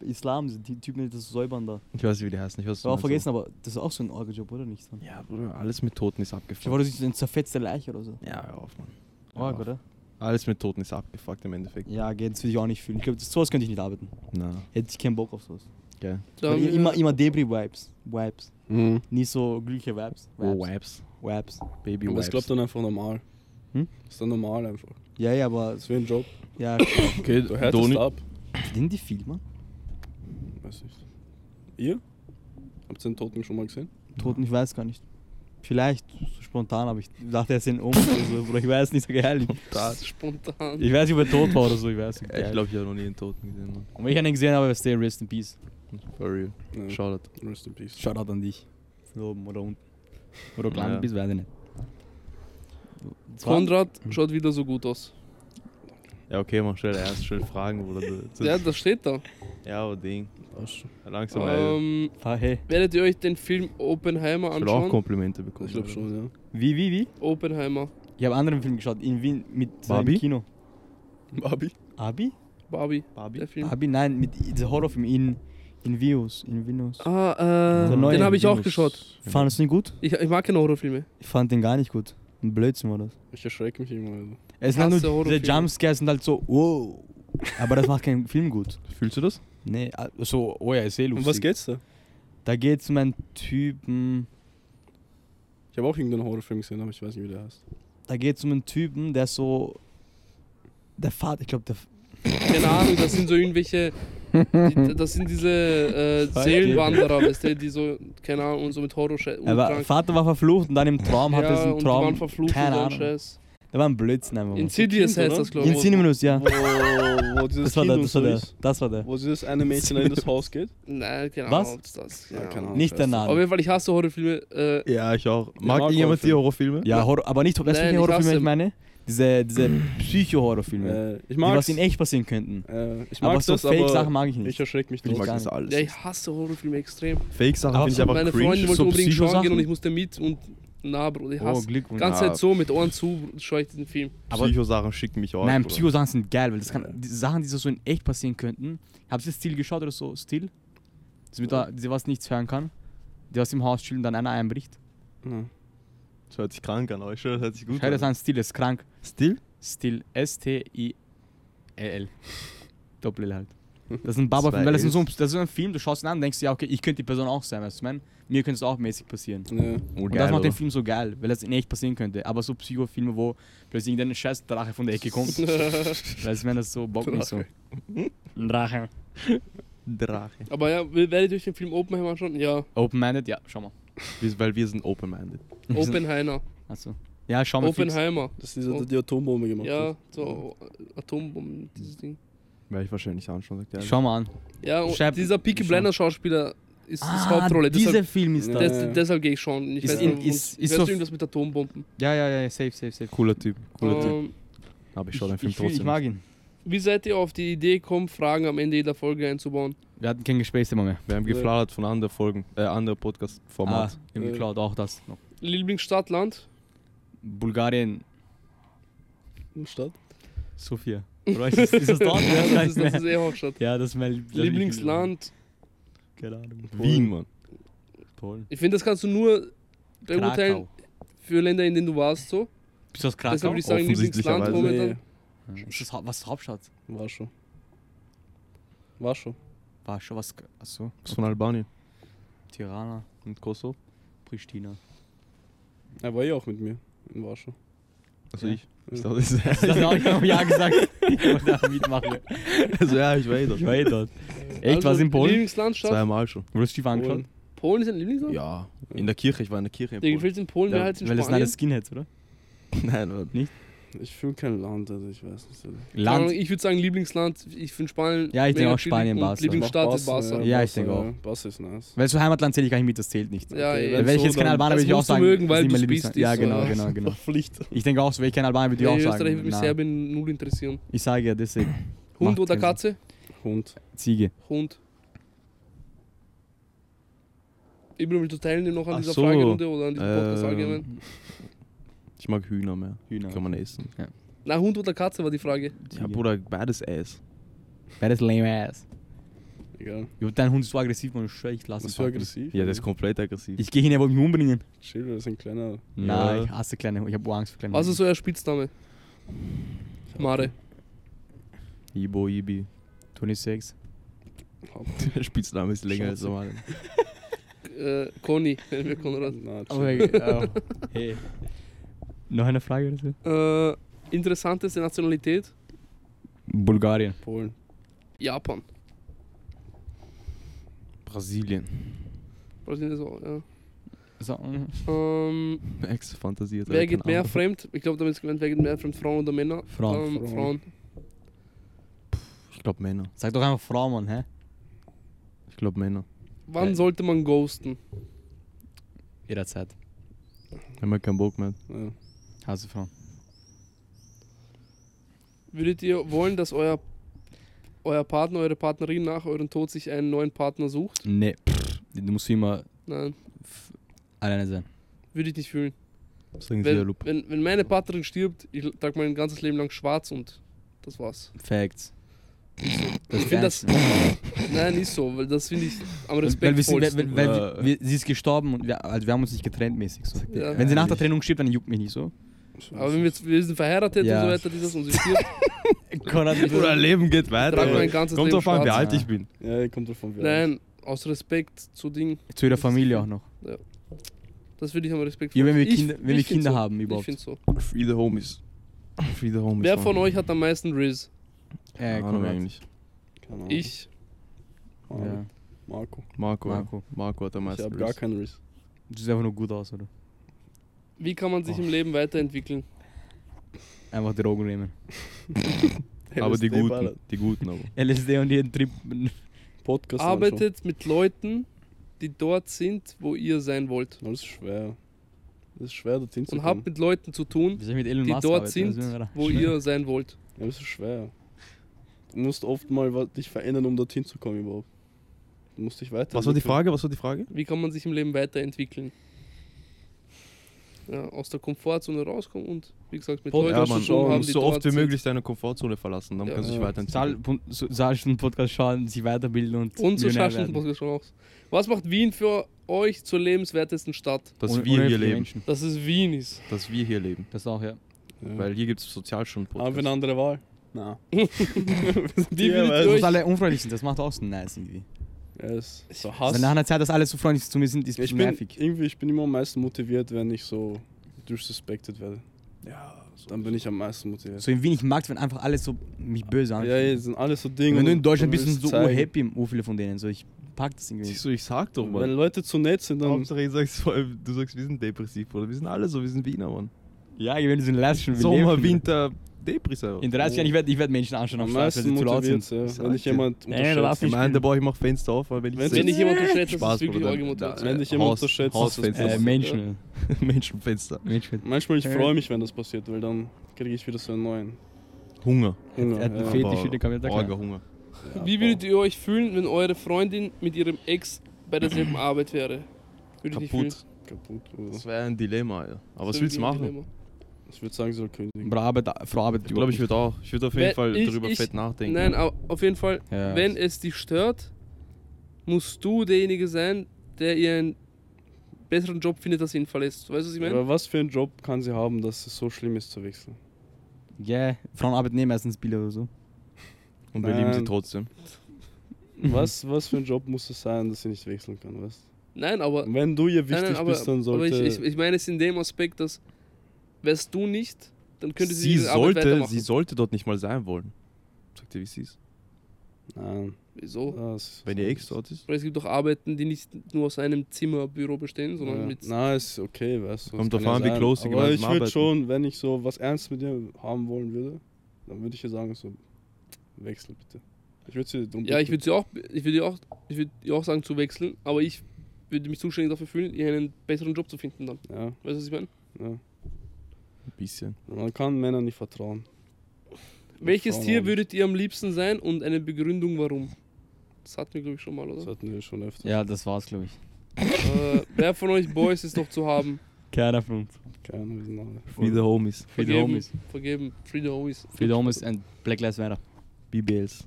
Islam, die Typen, die das säubern da. Ich weiß nicht, wie die heißen. Ich weiß Ich auch vergessen, aber das ist auch so ein Orgeljob, oder nicht? Ja, Bruder, alles mit Toten ist Ich war abgefuckt. das eine zerfetzte Leiche oder so. Ja, hör auf, Mann. Hör Org, auf. oder? Alles mit Toten ist abgefuckt im Endeffekt. Ja, gell, das würde ich auch nicht fühlen. Ich glaube, sowas könnte ich nicht arbeiten. Na, Hätte ich keinen Bock auf sowas. Weil haben wir- immer, immer Debris-Vibes. Vibes. Mhm. Nie so glückliche Vibes. Oh, Vibes. Wipes. Vibes. Baby Aber Wipes. ich glaube dann einfach normal. Hm? Ist dann normal einfach. Ja, ja, aber. Das ist wie ein Job. Ja, okay, Du härtest Doni, ab. verdienen die viel, Mann? Weiß nicht. Ihr? Habt ihr den Toten schon mal gesehen? Toten, ich weiß gar nicht. Vielleicht spontan, aber ich dachte, er ist in um oder so. Ich weiß nicht so geil. Spontan. Ich weiß nicht, ob er tot war oder so. Ich weiß nicht. ich glaube, ich habe noch nie einen Toten gesehen, Mann. Und wenn ich einen gesehen habe, stay rest in peace. For real. Ja. Shoutout. Rest in peace. Shoutout an dich. Von oben oder unten. Oder Ja. gelandet bist, weiß ich nicht. Konrad schaut wieder so gut aus. Ja, okay, man, stell erst schön Fragen, Bruder. Du- Ja, das steht da. Ja, aber Ding. Langsam, ey. Ähm, hey. werdet ihr euch den Film Oppenheimer Ich will auch anschauen? Komplimente bekommen. Ich glaube schon, ja. Wie, wie, wie? Oppenheimer. Ich habe einen anderen Film geschaut, in Wien, mit Barbie? im Kino. Barbie? Abi? Barbie. Barbie? Der Film. Abi, nein, mit dieser Horrorfilm in, in Vius. In Venus. Ah, äh, den habe ich auch geschaut. Fandest du ihn gut? Ich, ich mag keine Horrorfilme. Ich fand den gar nicht gut. Ein Blödsinn war das. Ich erschrecke mich immer. Also. Es sind halt nur, diese. Jumpscares sind halt so, wow. Aber das macht keinen Film gut. Fühlst du das? Nee, so, oh ja, ist eh lustig. Um was geht's da? Da geht's um einen Typen, Ich habe auch irgendeinen Horrorfilm gesehen, aber ich weiß nicht, wie der heißt. da geht's um einen Typen, der so, der Vater, ich glaube, der, Keine Ahnung, das sind so irgendwelche. Die, das sind diese äh, Seelenwanderer, weißt du, die so, keine Ahnung, und so mit horror er war, Vater war verflucht und dann im Traum hatte ja, er einen und die waren Traum, verflucht keine und so Ahnung. Scheiß. Da war ein Blödsinn einfach. Insidious heißt das, glaube ich. In Cineminus, ja. Wo, wo dieses Das war der, das war so der, ist. das war der. Wo dieses eine Mädchen in das Haus geht. Nein, keine Was? Ahnung, das. Ja, Keine keine Ahnung. Ahnung. Nicht der scheiße. Auf Name. jeden Fall, ich hasse Horrorfilme. Äh, Ja, ich auch. Mag mag jemand die Horrorfilme. Ja, Horror, aber nicht, weißt du, welche ich Horrorfilme ich meine? Diese, diese Psycho-Horrorfilme, Äh, ich die mag was in echt passieren könnten. Äh, ich Aber mag so das, Fake-Sachen aber mag ich nicht. ich erschrecke mich Ich mag das nicht. alles. ja, ich hasse Horrorfilme extrem. Fake-Sachen Aber finde ich so einfach Meine cringe. Freundin wollte so unbedingt schauen gehen und ich musste mit und na, Bro, ich Oh, hasse. Glückwunsch. Ganze. Zeit so mit Ohren zu schaue ich diesen Film. Aber- Psycho-Sachen schicken mich auch. Nein. Psycho-Sachen sind geil, weil das kann, die Sachen, die so in echt passieren könnten. Habt ihr Stil geschaut oder so? Stil? Das mit der, die was nichts hören kann. Die aus dem Haus chillen und dann einer einbricht. Ja. Das hört sich krank an, schwöre, das hört sich gut Schau das an. an, Stil ist krank. Still? Stil, S-T-I-L-L. Doppel-L halt. Das ist ein Baba-Film, Zwei weil das ist, so ein, das ist ein Film, du schaust ihn an und denkst dir, ja, okay, ich könnte die Person auch sein, weißt du, man? Mir könnte es auch mäßig passieren. Ja. Oh, Und das macht den Film so geil, weil das in echt passieren könnte. Aber so Psycho-Filme, wo plötzlich irgendeine scheiß Drache von der Ecke kommt, weißt du, man, das so bockt nicht so. Ein Drache. Drache. Aber ja, werdet ihr euch den Film Oppenheimer anschauen? Ja, Open-minded, ja, schau mal. Weil wir sind open-minded. Oppenheimer. Achso. Ja, schau mal. fix. Oppenheimer. Das ist dieser, der die Atombombe gemacht Ja, hat. so Atombomben, dieses Ding. Werde ich wahrscheinlich anschauen, sagt er. Schau mal an. Ja, und Schreib- dieser Peaky. Blinders Schauspieler ist das Ah, Hauptrolle. Dieser Deshalb, Film ist Ja. da. des, deshalb gehe ich schon. Ich Ist weiß in- nicht, ist- ist so- irgendwas mit Atombomben. Ja, ja, ja, safe, safe, safe. Cooler Typ. Cooler Typ. Ähm, Aber ich Ich, schaue den Film ich, fühl- ich trotzdem. mag ihn. Wie seid ihr auf die Idee gekommen, Fragen am Ende jeder Folge einzubauen? Wir hatten kein Gesprächsthema mehr. Wir haben gefladert von anderen Folgen, äh, anderen Podcast-Format. Ah, wir haben Äh. geklaut, auch das noch. Lieblingsstadt, Land? Bulgarien, Stadt. Sofia. Oder ist, das- ist das dort? Ja, das, ist, das ist eh Hauptstadt. ja, das ist mein Lieblingsland? Keine Ahnung. Wien, Mann. Polen. Ich finde, das kannst du nur beurteilen Krakau. für Länder, in denen du warst. So. Bist du aus Deshalb Krakau? würde ich sagen, Lieblingsland momentan. Ja. Ist das, was ist Hauptstadt? war schon. War schon. War schon was. Achso. Bist von Albanien. Tirana, Und Kosovo. Pristina. Er war eh auch mit mir in Warschau. Also Ja. ich. Ich dachte, das ist Das habe ich auch ja gesagt. Ich wollte da mitmachen. also, ja, ich war eh dort. Ich war eh dort. Echt, Also, was in Polen? Lieblingsland, Stadt? Zweimal schon. Wurdest du Stiefel angeschaut? Polen. Polen ist ein Lieblingsland? Ja. In der Kirche, ich war in der Kirche in Der Polen. gefällt in Polen Ja, als in Weil das sind Spanien. alles Skinheads, oder? Nein, aber Ich fühle kein Land, also ich weiß nicht. Land. Ich würde sagen Lieblingsland. Ich finde Spanien. Ja, ich denke auch Spanien, Barca. Lieblingsstadt ist Barca. Ja, ich denke auch. Barca ist nice. Weil so Heimatland zähle ich gar nicht mit, das zählt nicht. Ja, Okay, wenn ich jetzt kein Albaner würde ich auch du sagen. mögen, weil Lieblingsland. bist, Ja, genau, genau, genau. Pflicht. Ich denke auch so, wenn ich kein Albaner würde ich auch Österreich sagen. würde mich. Serbien null interessieren. Ich sage ja deswegen. Hund oder Katze? Hund. Ziege. Hund. Ibrahim, willst du teilnehmen noch an Ach dieser so. Fragerunde oder an diesem Podcast allgemein? Ich mag Hühner mehr. Hühner. Kann man essen. Na, Hund oder Katze war die Frage. Ja, Ziege. Bruder, beides Ass. Wer das lame ass. Egal. Jo, dein Hund ist so aggressiv, man. Ich schwör, ich lasse Das so packen. aggressiv. Ja, der ist komplett aggressiv. Ich gehe hin, er wollte mich umbringen. Chill, das ist ein kleiner. Nein, Ja. ich hasse kleine Hunde. Ich habe Angst vor kleinen Was ist euer Spitzname? Mare. Ibo, Ibi. 26. Der Spitzname ist länger als normal. Äh, Conny, nennen wir Konrad. Na, chill. oh. hey. Noch eine Frage oder so? Äh, interessanteste Nationalität? Bulgarien. Polen. Japan. Brasilien. Brasilien ist auch, ja. So, mhm. Ähm, Ex fantasiert. wer geht mehr Ahnung. fremd? Ich glaube, damit ist gemeint, wer geht mehr fremd, Frauen oder Männer? Frauen. Ähm, Frauen. Frauen. Ich glaube Männer. Sag doch einfach Frau, Mann, hä? Ich glaube Männer. Wann Äh. sollte man ghosten? Jederzeit. Wenn man keinen Bock mehr hat. Ja. Hasse Frau. Würdet ihr wollen, dass euer, euer Partner, eure Partnerin nach eurem Tod sich einen neuen Partner sucht? Nee, pff, du musst immer Nein, alleine sein. würde ich nicht fühlen. Sagen Sie ja, Wenn, wenn, wenn meine Partnerin stirbt, ich trage mein ganzes Leben lang schwarz und das war's. Facts. Das Ich finde das. Nein, nicht so, weil das finde ich am Weil, respektvollsten. weil, weil wir, wir, sie ist gestorben und wir, also wir haben uns nicht getrennt mäßig so. Ja. Wenn sie nach der. Trennung stirbt, dann juckt mich nicht so. Aber wenn wir, jetzt, wir sind verheiratet Ja. und so weiter, dieses und sie stirbt, Konrad, Oder Leben geht weiter. Kommt Leben drauf an, wie alt Ja. ich bin. Ja, kommt davon. wie alt. Nein, aus Respekt zu Ding. zu ihrer Familie auch noch. Das würde ich am Respekt Ja, wenn wir Ich- Kinder, wenn wir ich find Kinder so. haben Ich überhaupt. finde so. Free the homies. Free the homies. Wer von euch hat am meisten Riz? Äh, Konrad. eigentlich. Keine Ahnung. Ich. Marco. Ja. Marco. Marco. Marco. Ja. Marco hat am Ich meisten. habe gar keinen Riss. Du siehst einfach nur gut aus, oder? Wie kann man sich Oh. im Leben weiterentwickeln? Einfach Drogen nehmen. Aber die guten. ballert. Die guten aber. LSD und jeden Trip. Podcast Arbeitet mit Leuten, die dort sind, wo ihr sein wollt. Das ist schwer. Das ist schwer, dorthin zu Und habt mit Leuten zu tun, die Musk dort arbeiten? sind, wo schnell. ihr sein wollt. Ja, das ist schwer. Du musst oft mal dich verändern, um dorthin zu kommen überhaupt. Du musst dich weiter. Was war die Frage? Was war die Frage? Wie kann man sich im Leben weiterentwickeln? Ja, aus der Komfortzone rauskommen und wie gesagt mit Podcast Leuten Ja, zu man, zu schauen, tun du haben, die so oft wie möglich deine Komfortzone verlassen, dann Ja. kannst du dich Ja. weiterentwickeln. Zahlstunden-Podcast schauen, sich weiterbilden und. Und so werden. schon aus. Was macht Wien für euch zur lebenswertesten Stadt? Dass Ohne- wir ohne hier leben. Menschen. Dass es Wien ist. Dass wir hier leben. Das auch, ja. Ja. Weil hier gibt es Sozialstunden. Haben wir eine andere Wahl? Nein. Wie würdet ihr Dass alle unfreundlich sind, das macht auch so nice irgendwie. Ja, es ist so Also Hass. nach einer Zeit, dass alle so freundlich zu mir sind, ist ein ich bin, nervig. irgendwie, ich bin immer am meisten motiviert, wenn ich so disrespected werde. Ja, dann bin ich am meisten motiviert. So in Wien, ich mag wenn einfach alle so mich böse Ja, anschauen. ja, sind alles so Dinge. Wenn du in Deutschland bist, sind so zeigen. happy, oh, viele von denen. So, ich pack das irgendwie. Siehst du, ich sag doch, Wenn Mann. Leute zu nett sind, dann. Hauptsache, ich sag's, vor allem, du sagst, wir sind depressiv, oder? Wir sind alle so, wir sind Wiener, Mann. Ja, wenn du so in Leistungen Sommer, Winter, Depressiv. In 30 Jahren, ich werde ich werd Menschen anschauen Am Straße, weil sie zu laut sind. ja. Ich Wenn dir. jemand darfst unterschätzt. Ich meine, da brauche ich mach Fenster auf, weil wenn ich Wenn Wenn dich jemand unterschätzt, Spaß, ist wirklich Bruder. arge Motivation. Wenn dich jemand Haus- unterschätzt, Hausfenster. Äh, Menschen. Menschenfenster. Menschen. Manchmal, ich freue mich, wenn das passiert, weil dann kriege ich wieder so einen neuen Hunger. Hunger. Er hat einen. Fetisch, den kann man Hunger. Wie würdet ihr euch fühlen, wenn eure Freundin mit ihrem Ex bei derselben Arbeit wäre? Würde ich nicht fühlen. Kaputt. kaputt. Das wäre ein Dilemma, Alter. Aber was willst du machen? Ich würde sagen, sie soll kündigen. Bro, Arbeit, Frau arbeitet Ich glaube, ich würde auch. Ich würde auf jeden Wenn Fall ich- darüber ich- fett nachdenken. Nein, au- auf jeden Fall, Ja. wenn es dich stört, musst du derjenige sein, der ihr einen besseren Job findet, als ihn verlässt. Weißt du, was ich meine? Aber was für einen Job kann sie haben, dass es so schlimm ist zu wechseln? Ja, Frauen arbeiten eh meistens Bilder oder so. Und wir lieben sie Nein. trotzdem. Was, was für ein Job muss es sein, dass sie nicht wechseln kann, weißt Nein, aber, du? Wenn du ihr wichtig nein, nein, aber, bist, dann aber sollte... ich, ich, ich meine es in dem Aspekt, dass wärst du nicht, dann könnte sie, Sie diese Arbeit sollte, weitermachen. sie sollte dort nicht mal sein wollen. Sagt ihr, wie sie ist? Nein. Wieso? Das, Wenn ihr Ex dort ist? Weil es gibt doch Arbeiten, die nicht nur aus einem Zimmerbüro bestehen, sondern ja. mit. Nein, ist okay, weißt du. Kommt drauf an, wie close die Aber gemeinsam ich würde schon, wenn ich so was ernst mit ihr haben wollen würde, dann würde ich ihr sagen, so, wechsel bitte. Ich würde sie drum Ja, ich würde sie auch, ich würde ihr auch, ich würde ihr auch sagen zu wechseln, aber ich würde mich zuständig dafür fühlen, ihr einen besseren Job zu finden dann. Ja, Weißt du, was ich meine? ja. Ein bisschen. Man kann Männern nicht vertrauen. Welches Frauen Tier würdet ihr am liebsten sein und eine Begründung warum? Das hatten wir, glaube ich, schon mal, Das oder? hatten wir schon öfter. Ja, das war's, glaube ich. äh, wer von euch Boys ist noch zu haben? Keiner von uns. Keine Ahnung, wir sind alle. Free the Homies. Free the Vergeben, homies. vergeben, free the homies. Free the homies and Black Lives Matter. BBLs.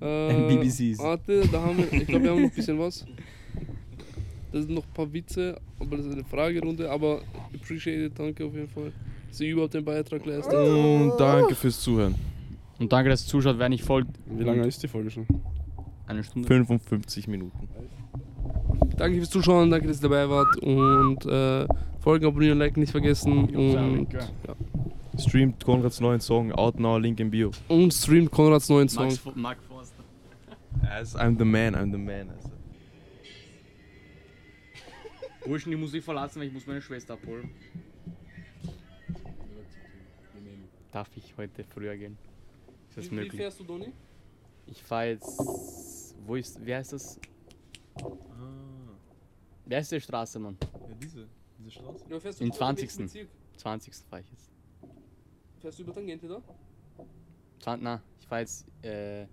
Äh, BBCs. Warte, da haben wir, ich glaube, wir haben noch ein bisschen was. Das sind noch ein paar Witze, aber das ist eine Fragerunde, aber appreciate it, danke auf jeden Fall, dass ihr überhaupt den Beitrag leistet. Und danke fürs Zuhören. Und danke, dass ihr zuschaut. Wer nicht folgt, Wie lange ist die Folge schon? eine Stunde. 55 Minuten. Danke fürs Zuschauen, danke, dass ihr dabei wart und äh, Folgen abonnieren, liken nicht vergessen und, ja. Streamt Konrads neuen Song, Out Now, Link in Bio. und streamt Konrads neuen Song. Max, Mark Forster. As I'm the man, I'm the man. Also. Burschen, ich muss dich verlassen, weil ich muss meine Schwester abholen. Darf ich heute früher gehen? Ist das Wie, wie möglich? fährst du, Doni? Ich fahre jetzt. Wo ist. Wie heißt das? Wer ist die Straße, Mann? Ja, diese, diese Straße. Ja, fährst du In in welchem 20.. Bezirk? 20. fahre ich jetzt. Fährst du über Tangente da? 20, na, ich fahre jetzt äh,